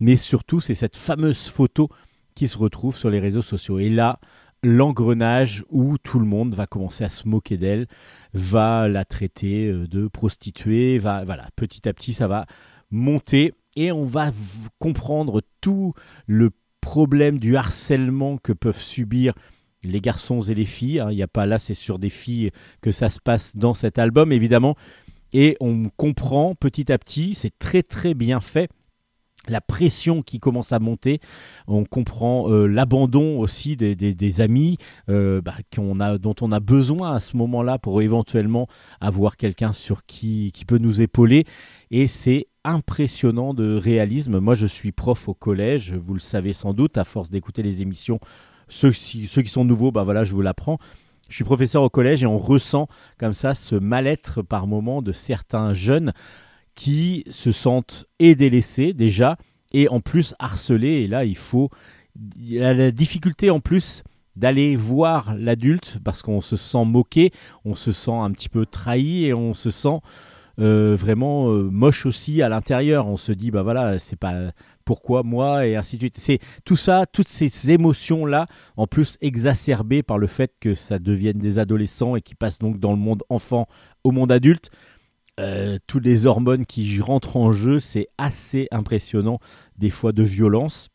Mais surtout c'est cette fameuse photo qui se retrouve sur les réseaux sociaux et là l'engrenage où tout le monde va commencer à se moquer d'elle va la traiter euh, de prostituée va voilà petit à petit ça va monter et on va comprendre tout le problème du harcèlement que peuvent subir les garçons et les filles. hein. Il n'y a pas là, c'est sur des filles que ça se passe dans cet album, évidemment. Et on comprend petit à petit, c'est très très bien fait. La pression qui commence à monter, on comprend euh, l'abandon aussi des, des- amis euh, bah, a, dont on a besoin à ce moment-là pour éventuellement avoir quelqu'un sur qui, qui peut nous épauler. Et c'est impressionnant de réalisme. Moi, je suis prof au collège, vous le savez sans doute, à force d'écouter les émissions ceux, ceux qui sont nouveaux, bah voilà, je vous l'apprends. Je suis professeur au collège et on ressent comme ça ce mal-être par moment de certains jeunes qui se sentent et délaissés déjà et en plus harcelés. Et là, il faut. La difficulté en plus d'aller voir l'adulte parce qu'on se sent moqué, on se sent un petit peu trahi et on se sent euh, vraiment euh, moche aussi à l'intérieur. On se dit, bah voilà, c'est pas pourquoi moi et ainsi de suite. C'est tout ça, toutes ces émotions là, en plus exacerbées par le fait que ça devienne des adolescents et qui passent donc dans le monde enfant au monde adulte. Euh, toutes les hormones qui rentrent en jeu, c'est assez impressionnant, des fois de violence.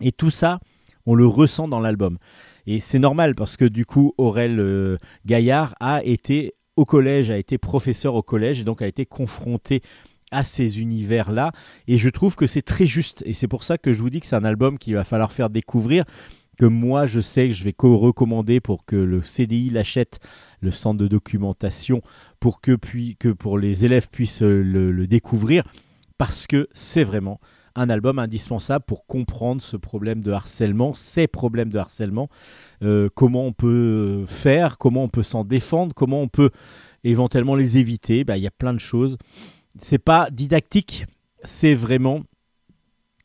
Et tout ça, on le ressent dans l'album. Et c'est normal parce que du coup, Aurel euh, Gaillard a été au collège, a été professeur au collège, et donc a été confronté à ces univers-là. Et je trouve que c'est très juste. Et c'est pour ça que je vous dis que c'est un album qu'il va falloir faire découvrir que moi je sais que je vais co- recommander pour que le CDI l'achète, le centre de documentation, pour que, puis, que pour les élèves puissent euh, le, découvrir, parce que c'est vraiment un album indispensable pour comprendre ce problème de harcèlement, ces problèmes de harcèlement, euh, comment on peut faire, comment on peut s'en défendre, comment on peut éventuellement les éviter. Ben, Il y a plein de choses. C'est pas didactique, c'est vraiment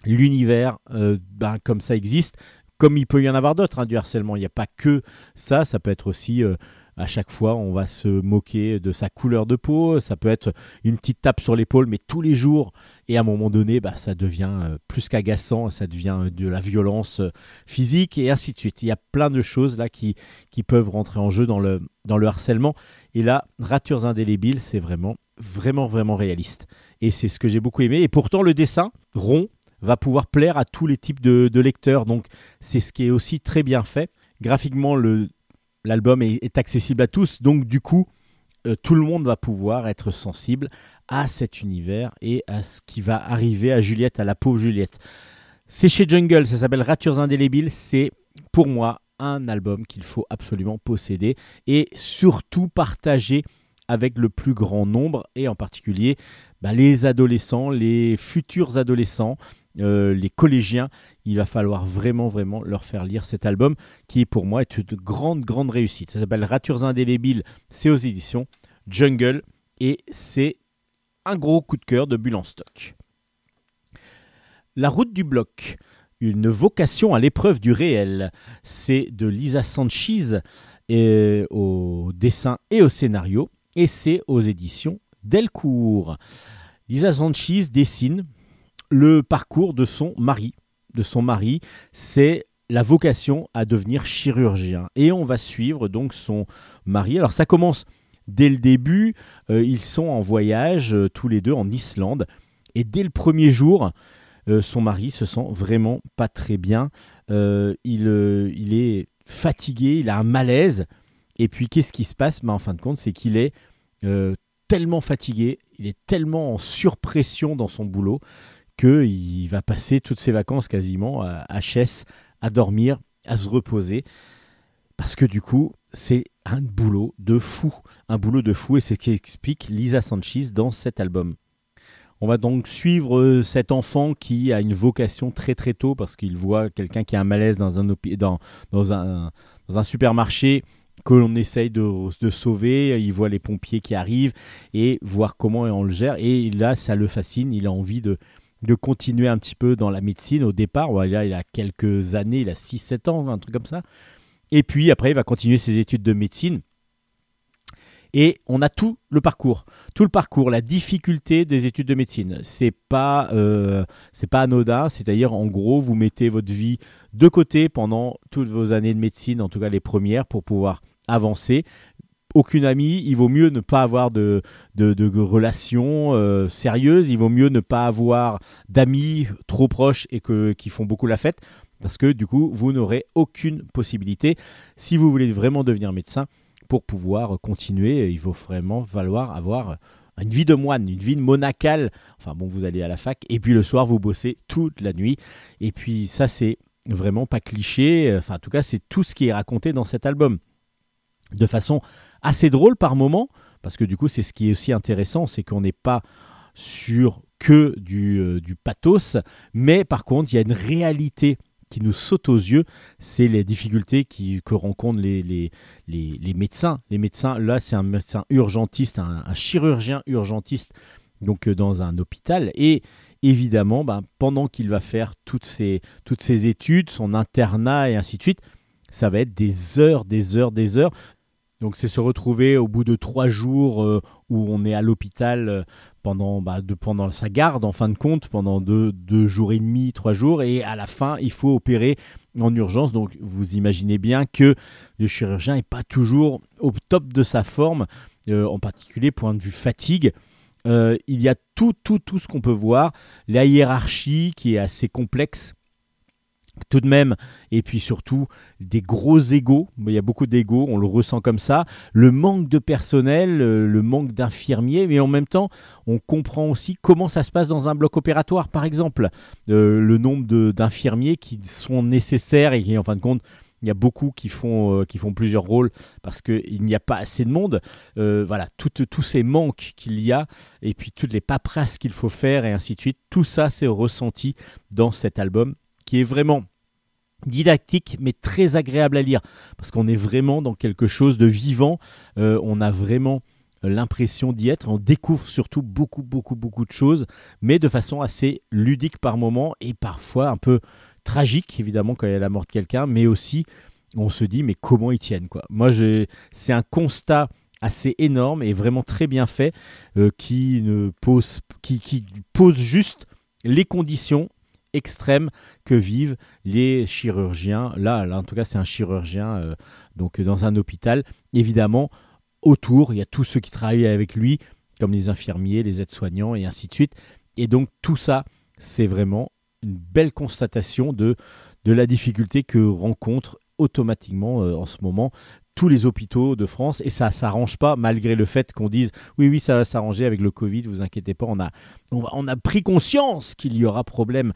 l'univers euh, ben, comme ça existe comme il peut y en avoir d'autres, hein, du harcèlement. Il n'y a pas que ça, ça peut être aussi euh, à chaque fois on va se moquer de sa couleur de peau, ça peut être une petite tape sur l'épaule, mais tous les jours, et à un moment donné, bah, ça devient euh, plus qu'agaçant, ça devient euh, de la violence physique, et ainsi de suite. Il y a plein de choses là qui, qui peuvent rentrer en jeu dans le, dans le harcèlement, et là, Ratures indélébiles, c'est vraiment, vraiment, vraiment réaliste. Et c'est ce que j'ai beaucoup aimé, et pourtant le dessin, rond, va pouvoir plaire à tous les types de, lecteurs. Donc c'est ce qui est aussi très bien fait. Graphiquement, l'album est, est accessible à tous. Donc du coup, euh, tout le monde va pouvoir être sensible à cet univers et à ce qui va arriver à Juliette, à la pauvre Juliette. C'est chez Jungle, ça s'appelle Ratures indélébiles. C'est pour moi un album qu'il faut absolument posséder et surtout partager avec le plus grand nombre et en particulier bah, les adolescents, les futurs adolescents, euh, les collégiens, il va falloir vraiment, vraiment leur faire lire cet album qui, pour moi, est une grande, grande réussite. Ça s'appelle Ratures indélébiles, c'est aux éditions Jungle et c'est un gros coup de cœur de Bulle stock. La route du bloc, une vocation à l'épreuve du réel, c'est de Lisa Sanchez et au dessin et au scénario et c'est aux éditions Delcourt. Lisa Sanchez dessine le parcours de son mari. De son mari, c'est la vocation à devenir chirurgien. Et on va suivre donc son mari. Alors ça commence dès le début. Euh, ils sont en voyage euh, tous les deux en Islande. Et dès le premier jour, euh, son mari se sent vraiment pas très bien. Il, il est fatigué, il a un malaise. Et puis qu'est-ce qui se passe? Ben, En fin de compte, c'est qu'il est tellement fatigué, il est tellement en surpression dans son boulot qu'il va passer toutes ses vacances quasiment à, à Chess, à dormir, à se reposer. Parce que du coup, c'est un boulot de fou. Un boulot de fou, et c'est ce qu'explique Lisa Sanchez dans cet album. On va donc suivre euh, cet enfant qui a une vocation très très tôt parce qu'il voit quelqu'un qui a un malaise dans un, dans un, dans un supermarché que l'on essaye de, de sauver. Il voit les pompiers qui arrivent et voir comment on le gère. Et là, ça le fascine. Il a envie de, de continuer un petit peu dans la médecine au départ. Ouais, Là, il a quelques années, il a 6-7 ans, un truc comme ça. Et puis après, il va continuer ses études de médecine. Et on a tout le parcours, tout le parcours, la difficulté des études de médecine. C'est pas, euh, pas anodin. C'est-à-dire, en gros, vous mettez votre vie de côté pendant toutes vos années de médecine, en tout cas les premières, pour pouvoir avancer. Aucune amie, il vaut mieux ne pas avoir de, relations euh, sérieuses, il vaut mieux ne pas avoir d'amis trop proches et que, qui font beaucoup la fête, parce que du coup, vous n'aurez aucune possibilité, si vous voulez vraiment devenir médecin, pour pouvoir continuer, il faut vraiment falloir avoir une vie de moine, une vie monacale. Enfin bon, vous allez à la fac et puis le soir vous bossez toute la nuit. Et puis ça c'est vraiment pas cliché. Enfin en tout cas c'est tout ce qui est raconté dans cet album. De façon assez drôle par moment, parce que du coup c'est ce qui est aussi intéressant, c'est qu'on n'est pas sur que du, euh, du pathos, mais par contre il y a une réalité qui nous saute aux yeux, c'est les difficultés qui, que rencontrent les, les, les, médecins. Les médecins, là, c'est un médecin urgentiste, un, chirurgien urgentiste, donc euh, dans un hôpital. Et évidemment, ben, pendant qu'il va faire toutes ces, toutes ces études, son internat et ainsi de suite, ça va être des heures, des heures, des heures. Donc c'est se retrouver au bout de trois jours euh, où on est à l'hôpital, euh, pendant, bah, pendant sa garde, en fin de compte, pendant deux, deux jours et demi, trois jours, et à la fin, il faut opérer en urgence. Donc, vous imaginez bien que le chirurgien n'est pas toujours au top de sa forme, euh, en particulier point de vue fatigue. Il y a tout, tout, tout ce qu'on peut voir. La hiérarchie qui est assez complexe tout de même, et puis surtout des gros égaux, il y a beaucoup d'égaux, on le ressent comme ça, le manque de personnel, euh, le manque d'infirmiers, mais en même temps, on comprend aussi comment ça se passe dans un bloc opératoire, par exemple, Euh, le nombre d'infirmiers qui sont nécessaires et qui, en fin de compte, il y a beaucoup qui font, euh, qui font plusieurs rôles parce qu'il n'y a pas assez de monde. Euh, voilà, tous ces manques qu'il y a, et puis toutes les paperasses qu'il faut faire, et ainsi de suite, tout ça, c'est ressenti dans cet album qui est vraiment didactique mais très agréable à lire. Parce qu'on est vraiment dans quelque chose de vivant. Euh, on a vraiment l'impression d'y être. On découvre surtout beaucoup beaucoup beaucoup de choses mais de façon assez ludique par moment et parfois un peu tragique évidemment quand il y a la mort de quelqu'un. Mais aussi on se dit mais comment ils tiennent quoi. Moi c'est un constat assez énorme et vraiment très bien fait euh, qui ne pose qui pose juste les conditions extrêmes que vivent les chirurgiens. Là, là, en tout cas, c'est un chirurgien euh, donc dans un hôpital. Évidemment, autour, il y a tous ceux qui travaillent avec lui, comme les infirmiers, les aides-soignants et ainsi de suite. Et donc tout ça, c'est vraiment une belle constatation de, de la difficulté que rencontrent automatiquement euh, en ce moment tous les hôpitaux de France et ça s'arrange pas malgré le fait qu'on dise oui oui ça va s'arranger avec le Covid vous inquiétez pas on a on, a pris conscience qu'il y aura problème.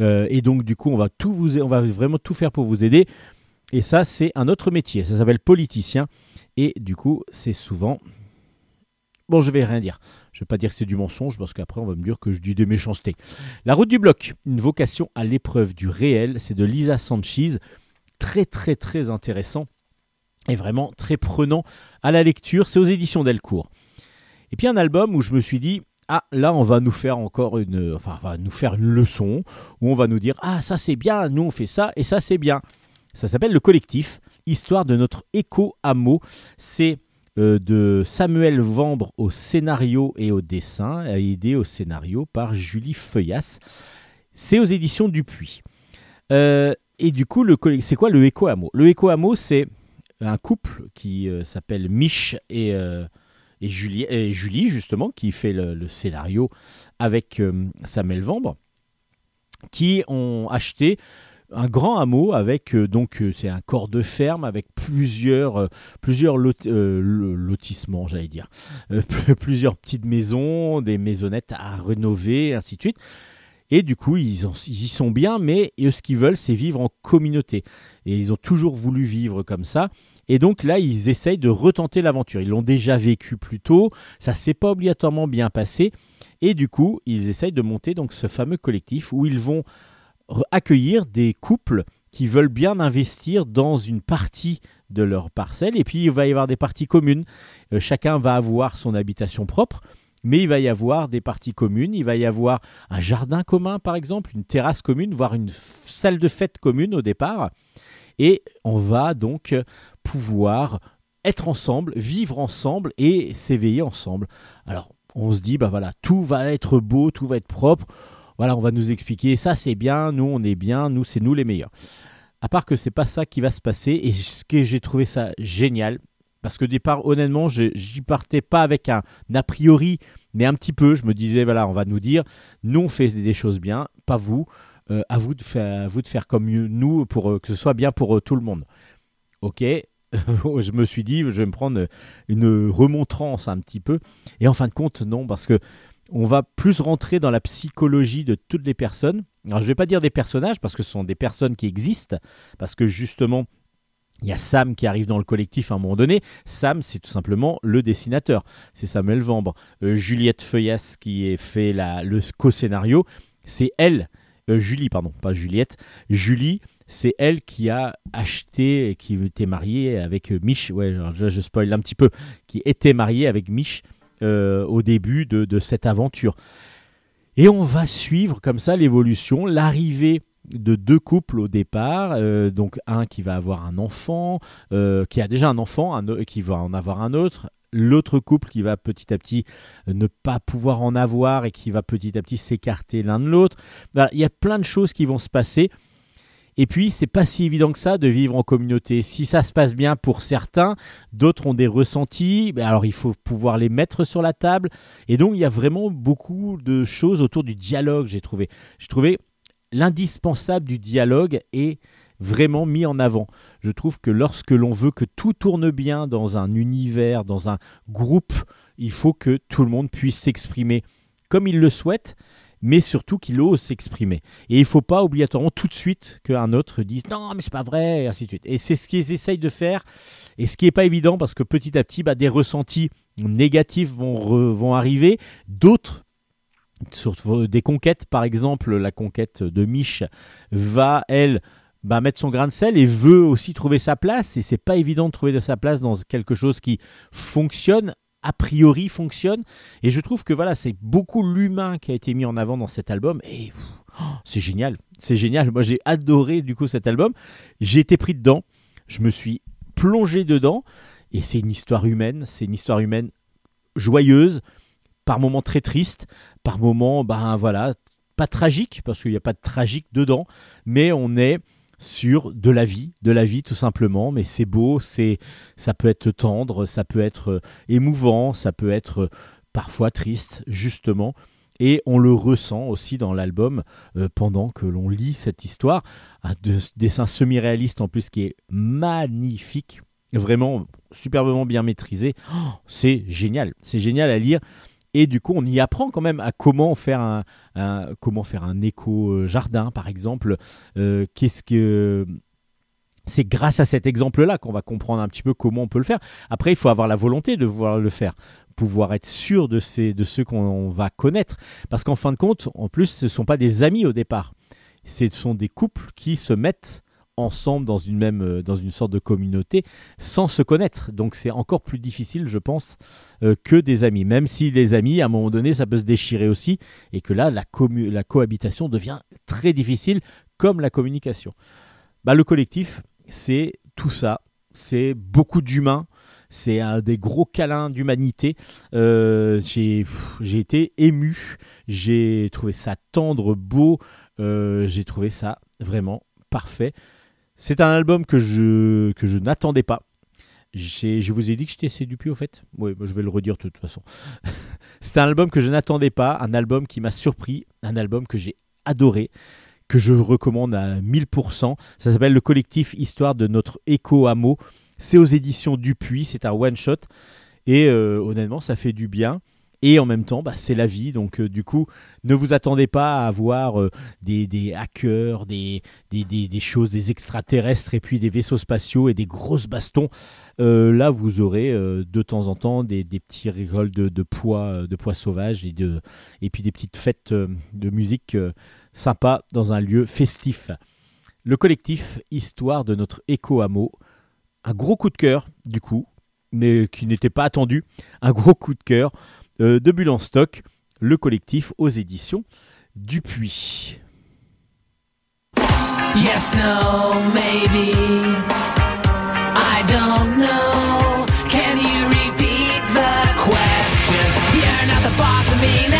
Euh, et donc du coup on va tout vous on va vraiment tout faire pour vous aider. Et ça c'est un autre métier. Ça s'appelle politicien. Et du coup c'est souvent bon je vais rien dire. Je vais pas dire que c'est du mensonge parce qu'après on va me dire que je dis des méchancetés. La route du bloc une vocation à l'épreuve du réel c'est de Lisa Sanchez. Très très très intéressant et vraiment très prenant à la lecture. C'est aux éditions Delcourt. Et puis un album où je me suis dit ah là on va nous faire encore une enfin on va nous faire une leçon où on va nous dire ah ça c'est bien nous on fait ça et ça c'est bien. Ça s'appelle le collectif histoire de notre éco hameau. C'est euh, de Samuel Vambre au scénario et au dessin, aidé au scénario par Julie Feuillas. C'est aux éditions Dupuis. Euh, et du coup, c'est quoi le éco hameau? Le éco hameau, c'est un couple qui euh, s'appelle Mich et, euh, et, Julie, justement, qui fait le, scénario avec euh, Samuel Vambre, qui ont acheté un grand hameau avec donc c'est un corps de ferme avec plusieurs plusieurs lot- lo- lotissements j'allais dire. <laughs> Plusieurs petites maisons des maisonnettes à rénover ainsi de suite. Et du coup ils, ils y sont bien mais ce qu'ils veulent c'est vivre en communauté. Et ils ont toujours voulu vivre comme ça et donc là, ils essayent de retenter l'aventure. Ils l'ont déjà vécu plus tôt, ça s'est pas obligatoirement bien passé, et du coup, ils essayent de monter donc ce fameux collectif où ils vont accueillir des couples qui veulent bien investir dans une partie de leur parcelle, et puis il va y avoir des parties communes. Euh, chacun va avoir son habitation propre. Mais il va y avoir des parties communes, il va y avoir un jardin commun par exemple, une terrasse commune, voire une salle de fête commune au départ. Et on va donc pouvoir être ensemble, vivre ensemble et s'éveiller ensemble. Alors, on se dit, bah voilà, tout va être beau, tout va être propre. Voilà, on va nous expliquer, ça c'est bien, nous on est bien, nous c'est nous les meilleurs. À part que c'est pas ça qui va se passer, et ce que j'ai trouvé ça génial, parce que au départ, honnêtement, j'y partais pas avec un a priori, mais un petit peu. Je me disais, voilà, on va nous dire, nous on fait des choses bien, pas vous. Euh, à vous de faire, à vous de faire comme nous pour euh, que ce soit bien pour euh, tout le monde. Ok, <laughs> je me suis dit, je vais me prendre une remontrance un petit peu. Et en fin de compte, non, parce que on va plus rentrer dans la psychologie de toutes les personnes. Alors, je ne vais pas dire des personnages, parce que ce sont des personnes qui existent, parce que justement, il y a Sam qui arrive dans le collectif à un moment donné. Sam, c'est tout simplement le dessinateur. C'est Samuel Vambre. Euh, Juliette Feuillas qui est fait le co-scénario, c'est elle. Euh, Julie, pardon, pas Juliette. Julie, c'est elle qui a acheté, et qui était mariée avec euh, Mich. Ouais, je, spoil un petit peu. Qui était mariée avec Mich euh, au début de, cette aventure. Et on va suivre comme ça l'évolution, l'arrivée de deux couples au départ, euh, donc un qui va avoir un enfant, qui a déjà un enfant, un, qui va en avoir un autre, l'autre couple qui va petit à petit ne pas pouvoir en avoir et qui va petit à petit s'écarter l'un de l'autre. Voilà, il y a plein de choses qui vont se passer. Et puis, c'est pas si évident que ça de vivre en communauté. Si ça se passe bien pour certains, d'autres ont des ressentis. Ben alors, il faut pouvoir les mettre sur la table. Et donc, il y a vraiment beaucoup de choses autour du dialogue, j'ai trouvé. J'ai trouvé l'indispensable du dialogue est vraiment mis en avant. Je trouve que lorsque l'on veut que tout tourne bien dans un univers, dans un groupe, il faut que tout le monde puisse s'exprimer comme il le souhaite, mais surtout qu'il ose s'exprimer. Et il ne faut pas obligatoirement tout de suite qu'un autre dise non, mais c'est pas vrai, et ainsi de suite. Et c'est ce qu'ils essayent de faire, et ce qui n'est pas évident parce que petit à petit, bah, des ressentis négatifs vont, vont arriver, d'autres sur des conquêtes, par exemple, la conquête de Mich va, elle, bah, mettre son grain de sel et veut aussi trouver sa place. Et c'est pas évident de trouver sa place dans quelque chose qui fonctionne, a priori fonctionne. Et je trouve que voilà, c'est beaucoup l'humain qui a été mis en avant dans cet album. Et oh, c'est génial, c'est génial. Moi, j'ai adoré du coup cet album. J'ai été pris dedans, je me suis plongé dedans. Et c'est une histoire humaine, c'est une histoire humaine joyeuse, par moments très triste, par moments, ben voilà, pas tragique, parce qu'il n'y a pas de tragique dedans, mais on est sur de la vie, de la vie tout simplement, mais c'est beau, c'est ça peut être tendre, ça peut être euh, émouvant, ça peut être euh, parfois triste justement. Et on le ressent aussi dans l'album euh, pendant que l'on lit cette histoire, un de- dessin semi-réaliste en plus qui est magnifique, vraiment superbement bien maîtrisé. Oh, c'est génial, c'est génial à lire et du coup on y apprend quand même à comment faire un, comment faire un éco jardin par exemple euh, qu'est-ce que c'est grâce à cet exemple-là qu'on va comprendre un petit peu comment on peut le faire. Après, il faut avoir la volonté de pouvoir le faire, pouvoir être sûr de, ces, de ceux qu'on va connaître. Parce qu'en fin de compte, en plus, ce ne sont pas des amis au départ. Ce sont des couples qui se mettent ensemble dans une même euh, dans une sorte de communauté sans se connaître. Donc c'est encore plus difficile je pense euh, que des amis. Même si les amis à un moment donné ça peut se déchirer aussi et que là la, la cohabitation devient très difficile comme la communication. Bah, le collectif c'est tout ça. C'est beaucoup d'humains. C'est un des gros câlins d'humanité. Euh, j'ai été ému. J'ai trouvé ça tendre beau. Euh, j'ai trouvé ça vraiment parfait c'est un album que je, que je n'attendais pas. Je vous ai dit que j'étais séduit au fait Oui, bah, je vais le redire de toute façon. <laughs> C'est un album que je n'attendais pas, un album qui m'a surpris, un album que j'ai adoré, que je recommande à 1000%. Ça s'appelle Le collectif Histoire de notre éco-hameau. C'est aux éditions Dupuis, c'est un one-shot. Et euh, honnêtement, ça fait du bien. Et en même temps, bah, c'est la vie. Donc, euh, du coup, ne vous attendez pas à avoir euh, des, hackers, des, choses, des extraterrestres et puis des vaisseaux spatiaux et des grosses bastons. Euh, là, vous aurez de temps en temps des, petits rigoles de, de poids, de poids sauvages et, puis des petites fêtes de musique sympas dans un lieu festif. Le collectif Histoire de notre éco-hameau. Un gros coup de cœur, du coup, mais qui n'était pas attendu. Un gros coup de cœur euh, de Bulle en stock. Le collectif aux éditions Dupuis. Yes, no, maybe. I don't know. Can you repeat the question? You're not the boss of me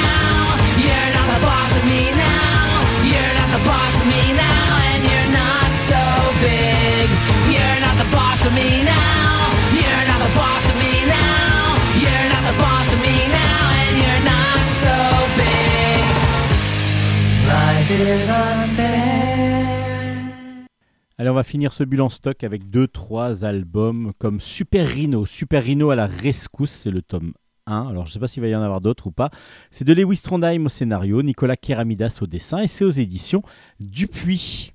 Allez, on va finir ce bulle en stock avec deux, trois albums comme Super Rhino. Super Rhino à la rescousse, c'est le tome 1. Alors, je ne sais pas s'il va y en avoir d'autres ou pas. C'est de Lewis Trondheim au scénario, Nicolas Keramidas au dessin et c'est aux éditions Dupuis.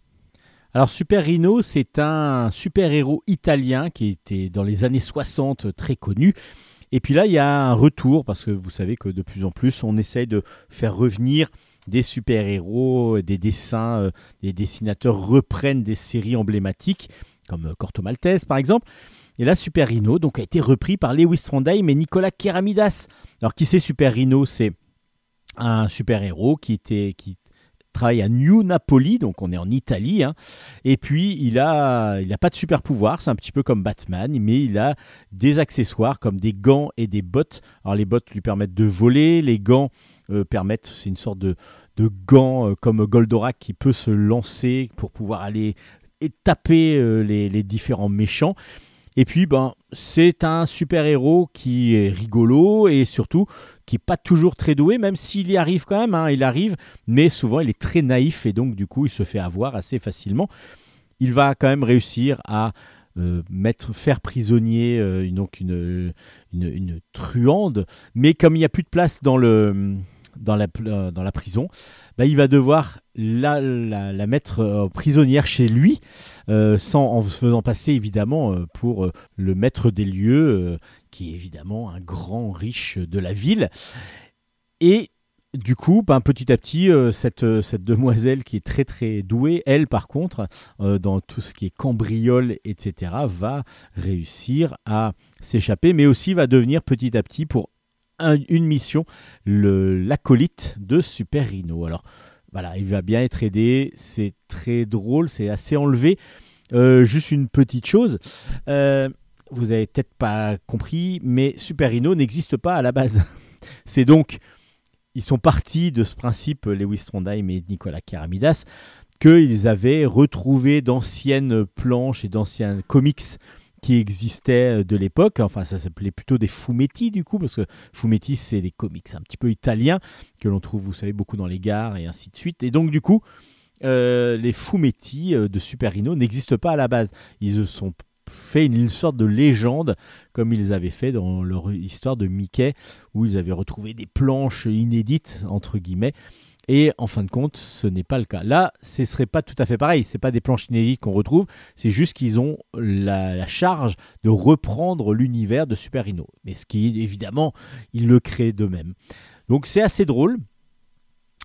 Alors, Super Rhino, c'est un super-héros italien qui était dans les années 60 très connu. Et puis là, il y a un retour parce que vous savez que de plus en plus, on essaye de faire revenir des super-héros, des dessins, euh, les dessinateurs reprennent des séries emblématiques, comme euh, Corto Maltese par exemple. Et là, Super Rhino donc, a été repris par Lewis Trondheim et Nicolas Keramidas. Alors, qui c'est Super Rhino? C'est un super-héros qui, qui travaille à New Napoli, donc on est en Italie. hein. Et puis il a, il a pas de super pouvoir, c'est un petit peu comme Batman, mais il a des accessoires comme des gants et des bottes. Alors les bottes lui permettent de voler, les gants euh, permettent, c'est une sorte de, de gants euh, comme Goldorak qui peut se lancer pour pouvoir aller taper euh, les, les différents méchants. Et puis, ben, c'est un super-héros qui est rigolo et surtout qui n'est pas toujours très doué, même s'il y arrive quand même, hein, il arrive, mais souvent il est très naïf et donc du coup il se fait avoir assez facilement. Il va quand même réussir à euh, mettre, faire prisonnier donc une, une, une truande, mais comme il n'y a plus de place dans, le, dans, la, euh, dans la prison, bah, il va devoir la, mettre euh, prisonnière chez lui, euh, sans, en se faisant passer évidemment pour le maître des lieux, qui est évidemment un grand riche de la ville. Et du coup, ben, petit à petit, cette, demoiselle qui est très très douée, elle par contre, dans tout ce qui est cambriole, etc., va réussir à s'échapper, mais aussi va devenir petit à petit pour un- une mission l'acolyte de Super Rhino. Alors voilà, il va bien être aidé, c'est très drôle, c'est assez enlevé. Euh, juste une petite chose, euh, vous avez peut-être pas compris, mais Super Rhino n'existe pas à la base. <laughs> c'est donc, ils sont partis de ce principe, Lewis Trondheim et Nicolas Karamidas, qu'ils avaient retrouvé d'anciennes planches et d'anciens comics qui existaient de l'époque. Enfin, ça s'appelait plutôt des fumetti du coup, parce que fumetti, c'est des comics un petit peu italiens que l'on trouve, vous savez, beaucoup dans les gares et ainsi de suite. Et donc, du coup, euh, les fumetti euh, de Super Rhino n'existent pas à la base. Ils se sont fait une sorte de légende comme ils avaient fait dans leur histoire de Mickey où ils avaient retrouvé des planches inédites entre guillemets et en fin de compte ce n'est pas le cas. Là ce serait pas tout à fait pareil. C'est pas des planches inédites qu'on retrouve. C'est juste qu'ils ont la, charge de reprendre l'univers de Super Rhino mais ce qui évidemment ils le créent d'eux-mêmes. Donc c'est assez drôle.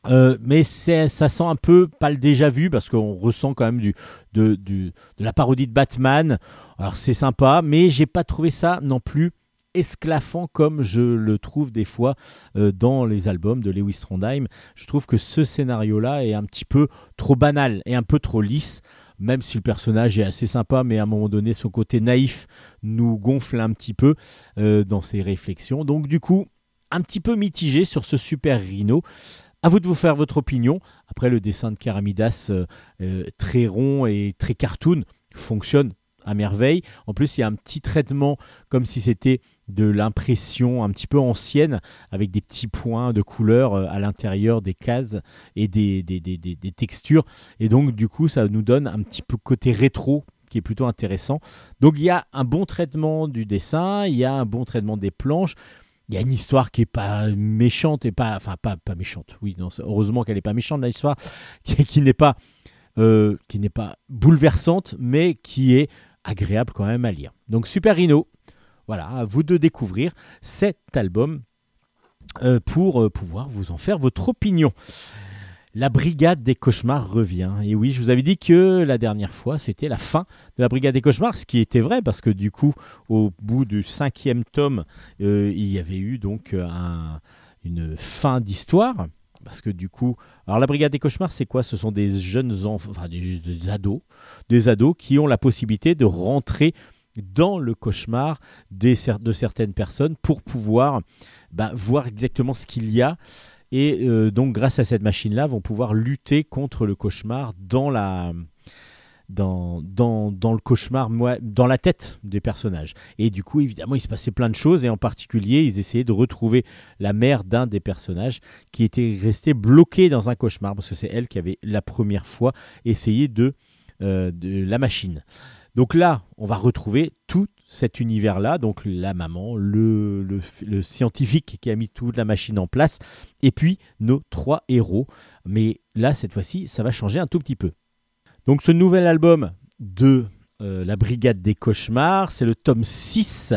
Euh, mais ça sent un peu pas le déjà vu parce qu'on ressent quand même de, de la parodie de Batman. Alors c'est sympa, mais j'ai pas trouvé ça non plus esclaffant comme je le trouve des fois euh, dans les albums de Lewis Trondheim. Je trouve que ce scénario-là est un petit peu trop banal et un peu trop lisse. Même si le personnage est assez sympa, mais à un moment donné, son côté naïf nous gonfle un petit peu euh, dans ses réflexions. Donc du coup, un petit peu mitigé sur ce super Rhino. À vous de vous faire votre opinion. Après, le dessin de Karamidas, euh, euh, très rond et très cartoon, fonctionne à merveille. En plus, il y a un petit traitement comme si c'était de l'impression un petit peu ancienne, avec des petits points de couleur euh, à l'intérieur des cases et des, des, des- des- textures. Et donc, du coup, ça nous donne un petit peu côté rétro qui est plutôt intéressant. Donc, il y a un bon traitement du dessin, il y a un bon traitement des planches. Il y a une histoire qui est pas méchante et pas, enfin pas, pas méchante. Oui, non, heureusement qu'elle n'est pas méchante l'histoire, <laughs> qui, qui n'est pas, euh, qui n'est pas bouleversante, mais qui est agréable quand même à lire. Donc Super Rhino, voilà, à vous de découvrir cet album euh, pour euh, pouvoir vous en faire votre opinion. La brigade des cauchemars revient. Et oui, je vous avais dit que la dernière fois, c'était la fin de la brigade des cauchemars, ce qui était vrai parce que du coup, au bout du cinquième tome, euh, il y avait eu donc un- une fin d'histoire. Parce que du coup, alors la brigade des cauchemars, c'est quoi? Ce sont des jeunes enfants, enfin des ados, des ados qui ont la possibilité de rentrer dans le cauchemar de certaines personnes pour pouvoir bah, voir exactement ce qu'il y a. Et euh, donc, grâce à cette machine-là, vont pouvoir lutter contre le cauchemar dans la, le cauchemar, dans la tête des personnages. Et du coup, évidemment, il se passait plein de choses, et en particulier, ils essayaient de retrouver la mère d'un des personnages qui était resté bloqué dans un cauchemar, parce que c'est elle qui avait la première fois essayé de, euh, de la machine. Donc là, on va retrouver tout cet univers-là, donc la maman, le, scientifique qui a mis toute la machine en place, et puis nos trois héros. Mais là, cette fois-ci, ça va changer un tout petit peu. Donc ce nouvel album de euh, la Brigade des Cauchemars, c'est le tome 6.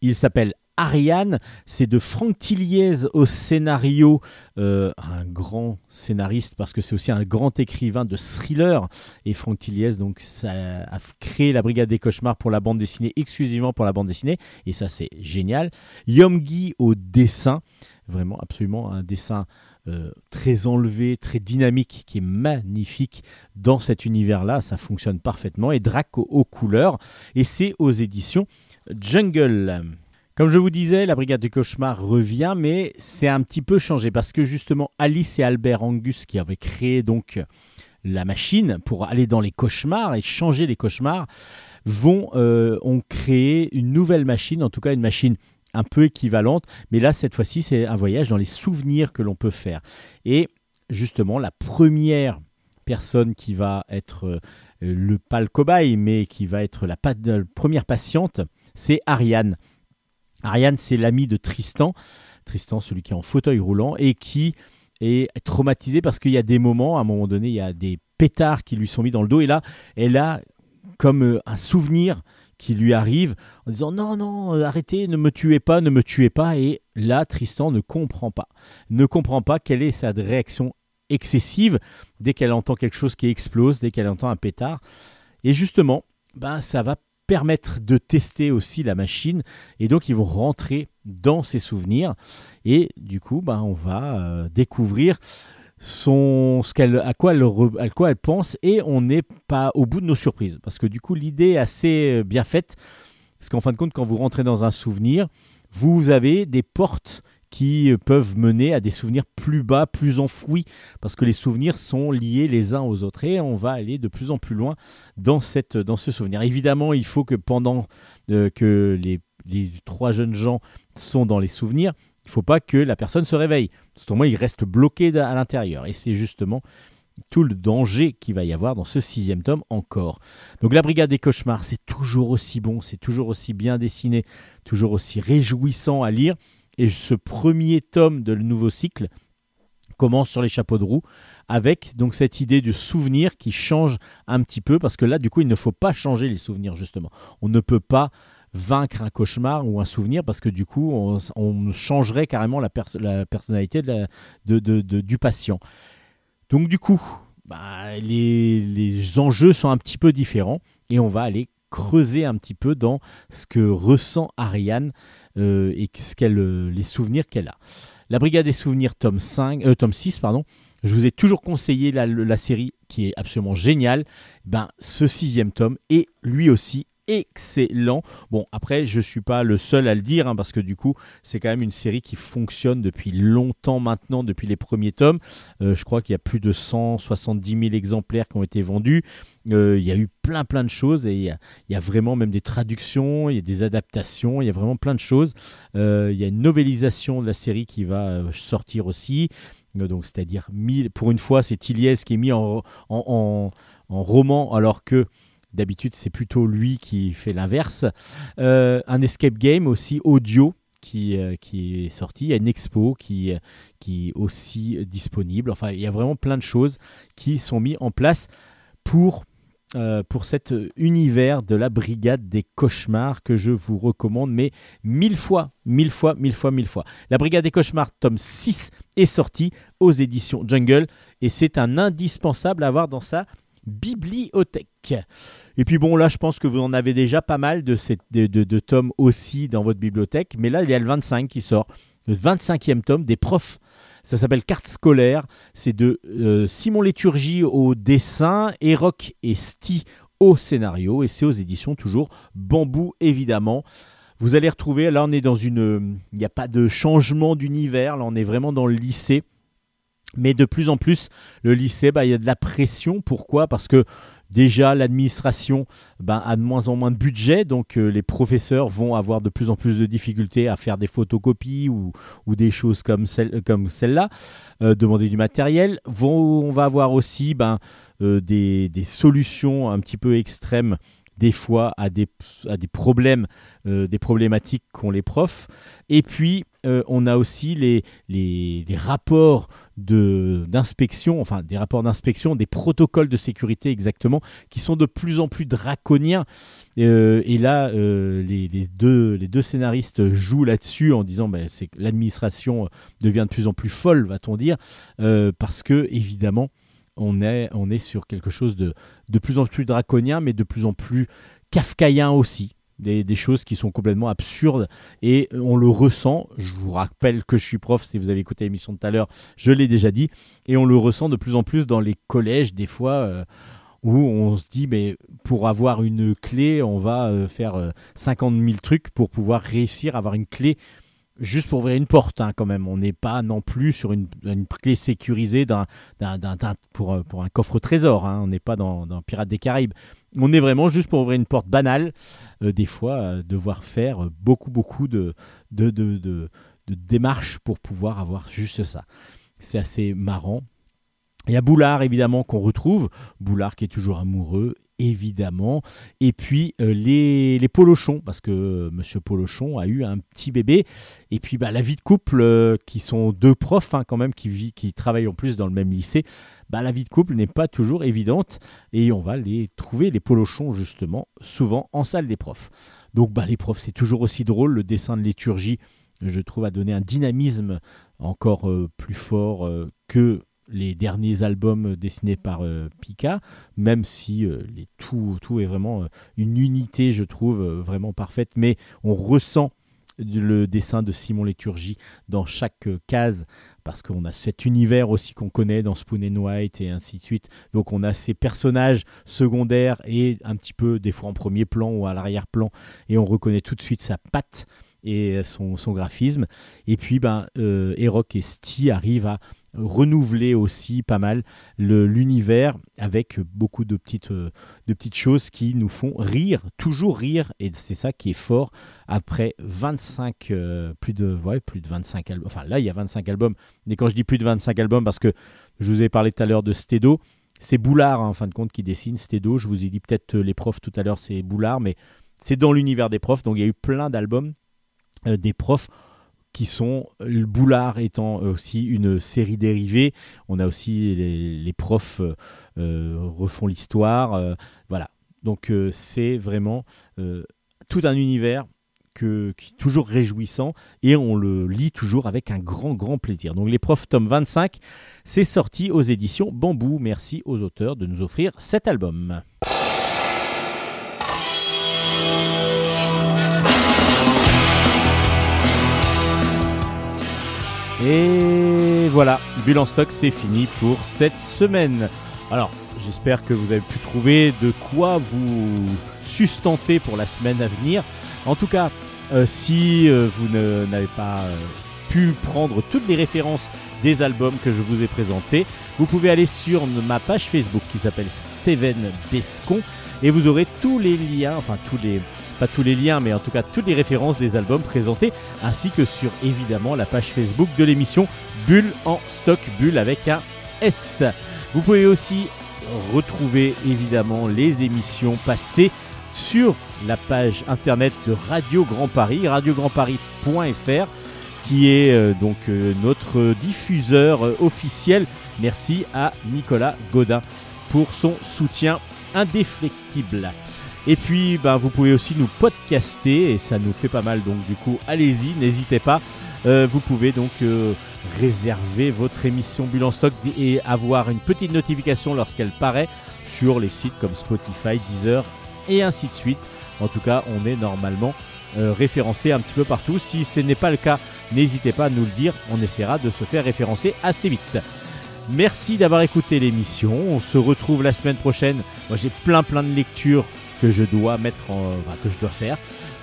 Il s'appelle Ariane, c'est de Franck Tilliez au scénario, euh, un grand scénariste parce que c'est aussi un grand écrivain de thriller. Et Franck Tilliez donc a créé la Brigade des Cauchemars pour la bande dessinée, exclusivement pour la bande dessinée, et ça c'est génial. Yomgi au dessin, vraiment absolument un dessin euh, très enlevé, très dynamique, qui est magnifique dans cet univers-là. Ça fonctionne parfaitement. Et Drac aux, aux couleurs. Et c'est aux éditions Jungle. Comme je vous disais, la Brigade du Cauchemar revient, mais c'est un petit peu changé parce que justement Alice et Albert Angus qui avaient créé donc la machine pour aller dans les cauchemars et changer les cauchemars vont euh, ont créé une nouvelle machine, en tout cas une machine un peu équivalente, mais là cette fois-ci c'est un voyage dans les souvenirs que l'on peut faire. Et justement la première personne qui va être euh, le pas cobaye, mais qui va être la première patiente, c'est Ariane. Ariane, c'est l'ami de Tristan. Tristan, celui qui est en fauteuil roulant et qui est traumatisé parce qu'il y a des moments, à un moment donné, il y a des pétards qui lui sont mis dans le dos et là, elle a comme euh, un souvenir qui lui arrive en disant non, non, euh, arrêtez, ne me tuez pas, ne me tuez pas. Et là, Tristan ne comprend pas. Ne comprend pas quelle est sa réaction excessive dès qu'elle entend quelque chose qui explose, dès qu'elle entend un pétard. Et justement, ben, ça va permettre de tester aussi la machine. Et donc ils vont rentrer dans ses souvenirs. Et du coup ben, on va euh, découvrir son, ce qu'elle, à, quoi elle, à quoi elle pense. Et on n'est pas au bout de nos surprises. Parce que du coup l'idée est assez euh, bien faite. Parce qu'en fin de compte quand vous rentrez dans un souvenir vous avez des portes qui euh, peuvent mener à des souvenirs plus bas, plus enfouis, parce que les souvenirs sont liés les uns aux autres, et on va aller de plus en plus loin dans, cette, dans ce souvenir. Évidemment, il faut que pendant euh, que les, les trois jeunes gens sont dans les souvenirs, il ne faut pas que la personne se réveille. Autrement, il reste bloqué à l'intérieur, et c'est justement tout le danger qu'il va y avoir dans ce sixième tome encore. Donc la Brigade des Cauchemars, c'est toujours aussi bon, c'est toujours aussi bien dessiné, toujours aussi réjouissant à lire. Et ce premier tome de le nouveau cycle commence sur les chapeaux de roue avec donc cette idée de souvenir qui change un petit peu parce que là du coup il ne faut pas changer les souvenirs justement. On ne peut pas vaincre un cauchemar ou un souvenir parce que du coup on, changerait carrément la, perso- la personnalité de du patient. Donc du coup bah, les, les enjeux sont un petit peu différents et on va aller creuser un petit peu dans ce que ressent Ariane et ce euh, les souvenirs qu'elle a. La Brigade des Souvenirs, tome, 5, euh, tome 6, pardon. Je vous ai toujours conseillé la, série qui est absolument géniale. Ben, ce sixième tome est lui aussi excellent. Bon, après, je ne suis pas le seul à le dire, hein, parce que du coup, c'est quand même une série qui fonctionne depuis longtemps maintenant, depuis les premiers tomes. Euh, je crois qu'il y a plus de 170 000 exemplaires qui ont été vendus. Euh, il y a eu plein plein de choses et il y a, il y a vraiment même des traductions, il y a des adaptations, il y a vraiment plein de choses. Euh, il y a une novélisation de la série qui va euh, sortir aussi. Donc, c'est-à-dire, pour une fois, c'est Tilliez qui est mis en, en, roman, alors que d'habitude, c'est plutôt lui qui fait l'inverse. Un escape game aussi audio qui, qui est sorti. Il y a une expo qui, qui est aussi disponible. Enfin, il y a vraiment plein de choses qui sont mis en place pour euh, pour cet univers de la brigade des cauchemars que je vous recommande, mais mille fois, mille fois, mille fois, mille fois. La brigade des cauchemars, tome 6, est sorti aux éditions Jungle et c'est un indispensable à avoir dans sa bibliothèque. Et puis bon, là, je pense que vous en avez déjà pas mal de, ces, de, de- de tomes aussi dans votre bibliothèque, mais là, il y a le 25 qui sort, le 25e tome des profs. Ça s'appelle Carte scolaire. C'est de euh, Simon Léturgie au dessin, Eroc et Sti au scénario, et c'est aux éditions toujours Bambou, évidemment. Vous allez retrouver, là on est dans une... Il n'y a pas de changement d'univers, là on est vraiment dans le lycée. Mais de plus en plus, le lycée, bah, il y a de la pression. Pourquoi? Parce que déjà, l'administration ben, a de moins en moins de budget, donc euh, les professeurs vont avoir de plus en plus de difficultés à faire des photocopies ou, des choses comme, celle, comme celle-là, euh, demander du matériel. On va avoir aussi ben, euh, des, solutions un petit peu extrêmes des fois à des, problèmes, des problématiques qu'ont les profs. Et puis, on a aussi les, rapports d'inspection, enfin des rapports d'inspection, des protocoles de sécurité exactement, qui sont de plus en plus draconiens. Euh, et là, euh, les, les deux, les deux scénaristes jouent là-dessus en disant ben, c'est l'administration devient de plus en plus folle, va-t-on dire, euh, parce que évidemment, on est, on est sur quelque chose de, de plus en plus draconien, mais de plus en plus kafkaïen aussi. Des, choses qui sont complètement absurdes et on le ressent. Je vous rappelle que je suis prof, si vous avez écouté l'émission de tout à l'heure, je l'ai déjà dit, et on le ressent de plus en plus dans les collèges, des fois. euh, où on se dit, mais pour avoir une clé, on va euh, faire euh, 50 000 trucs pour pouvoir réussir à avoir une clé juste pour ouvrir une porte, hein, quand même. On n'est pas non plus sur une, clé sécurisée d'un, pour, euh, pour un coffre trésor. hein. On n'est pas dans, dans Pirates des Caraïbes. On est vraiment juste pour ouvrir une porte banale. euh, des fois, devoir faire beaucoup, beaucoup de, de, de- de démarches pour pouvoir avoir juste ça. C'est assez marrant. Il y a Boulard, évidemment, qu'on retrouve. Boulard qui est toujours amoureux, évidemment. Et puis euh, les, les Polochons, parce que euh, Monsieur Polochon a eu un petit bébé. Et puis bah, la vie de couple, euh, qui sont deux profs hein, quand même, qui, qui travaillent en plus dans le même lycée. Bah, la vie de couple n'est pas toujours évidente. Et on va les trouver, les Polochons, justement, souvent en salle des profs. Donc bah, les profs, c'est toujours aussi drôle. Le dessin de liturgie, je trouve, a donné un dynamisme encore euh, plus fort que les derniers albums dessinés par euh, Pika, même si euh, les, tout, tout est vraiment euh, une unité, je trouve, euh, vraiment parfaite, mais on ressent le dessin de Simon Léturgie dans chaque euh, case, parce qu'on a cet univers aussi qu'on connaît dans Spoon and White et ainsi de suite. Donc on a ces personnages secondaires et un petit peu des fois en premier plan ou à l'arrière-plan, et on reconnaît tout de suite sa patte et son, son graphisme. Et puis, ben, euh, Erok et Sti arrivent à renouveler aussi pas mal l'univers avec beaucoup de petites, euh, de petites choses qui nous font rire, toujours rire, et c'est ça qui est fort. Après 25, euh, plus, de, ouais, plus de 25 albums, enfin là il y a 25 albums, mais quand je dis plus de 25 albums, parce que je vous ai parlé tout à l'heure de Stedo, c'est Boulard hein, en fin de compte qui dessine Stedo, je vous ai dit peut-être euh, les profs tout à l'heure c'est Boulard, mais c'est dans l'univers des profs, donc il y a eu plein d'albums des profs qui sont le Boulard étant aussi une série dérivée. On a aussi les, profs euh, euh, refont l'histoire. euh, voilà. Donc euh, c'est vraiment euh, tout un univers que, qui est toujours réjouissant et on le lit toujours avec un grand grand plaisir. Donc les profs tome 25, c'est sorti aux éditions Bambou. Merci aux auteurs de nous offrir cet album. Et voilà, Bulle en stock, c'est fini pour cette semaine. Alors, j'espère que vous avez pu trouver de quoi vous sustenter pour la semaine à venir. En tout cas, euh, si euh, vous n'avez pas euh, pu prendre toutes les références des albums que je vous ai présentés, vous pouvez aller sur ma page Facebook qui s'appelle Steven Bescon et vous aurez tous les liens, enfin tous les pas tous les liens, mais en tout cas toutes les références des albums présentés, ainsi que sur évidemment la page Facebook de l'émission Bulle en stock, Bulle avec un S. Vous pouvez aussi retrouver évidemment les émissions passées sur la page internet de Radio Grand Paris, radiograndparis.fr, qui est euh, donc euh, notre diffuseur euh, officiel. Merci à Nicolas Godin pour son soutien indéflectible. Et puis, ben, vous pouvez aussi nous podcaster, et ça nous fait pas mal, donc du coup, allez-y, n'hésitez pas. Euh, vous pouvez donc euh, réserver votre émission Bulle en stock et avoir une petite notification lorsqu'elle paraît sur les sites comme Spotify, Deezer et ainsi de suite. En tout cas, on est normalement euh, référencé un petit peu partout. Si ce n'est pas le cas, n'hésitez pas à nous le dire. On essaiera de se faire référencer assez vite. Merci d'avoir écouté l'émission. On se retrouve la semaine prochaine. Moi, j'ai plein plein de lectures que je dois mettre en, enfin, que je dois faire.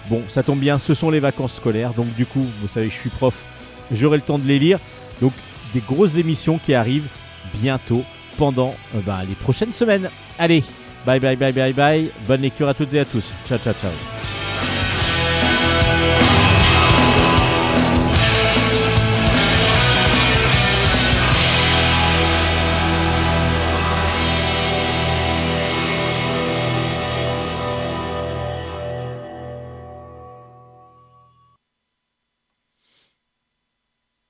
Bon, ça tombe bien, ce sont les vacances scolaires. Donc du coup, vous savez, je suis prof. J'aurai le temps de les lire. Donc des grosses émissions qui arrivent bientôt pendant euh, bah, les prochaines semaines. Allez, bye bye bye bye bye. Bonne lecture à toutes et à tous. Ciao ciao ciao.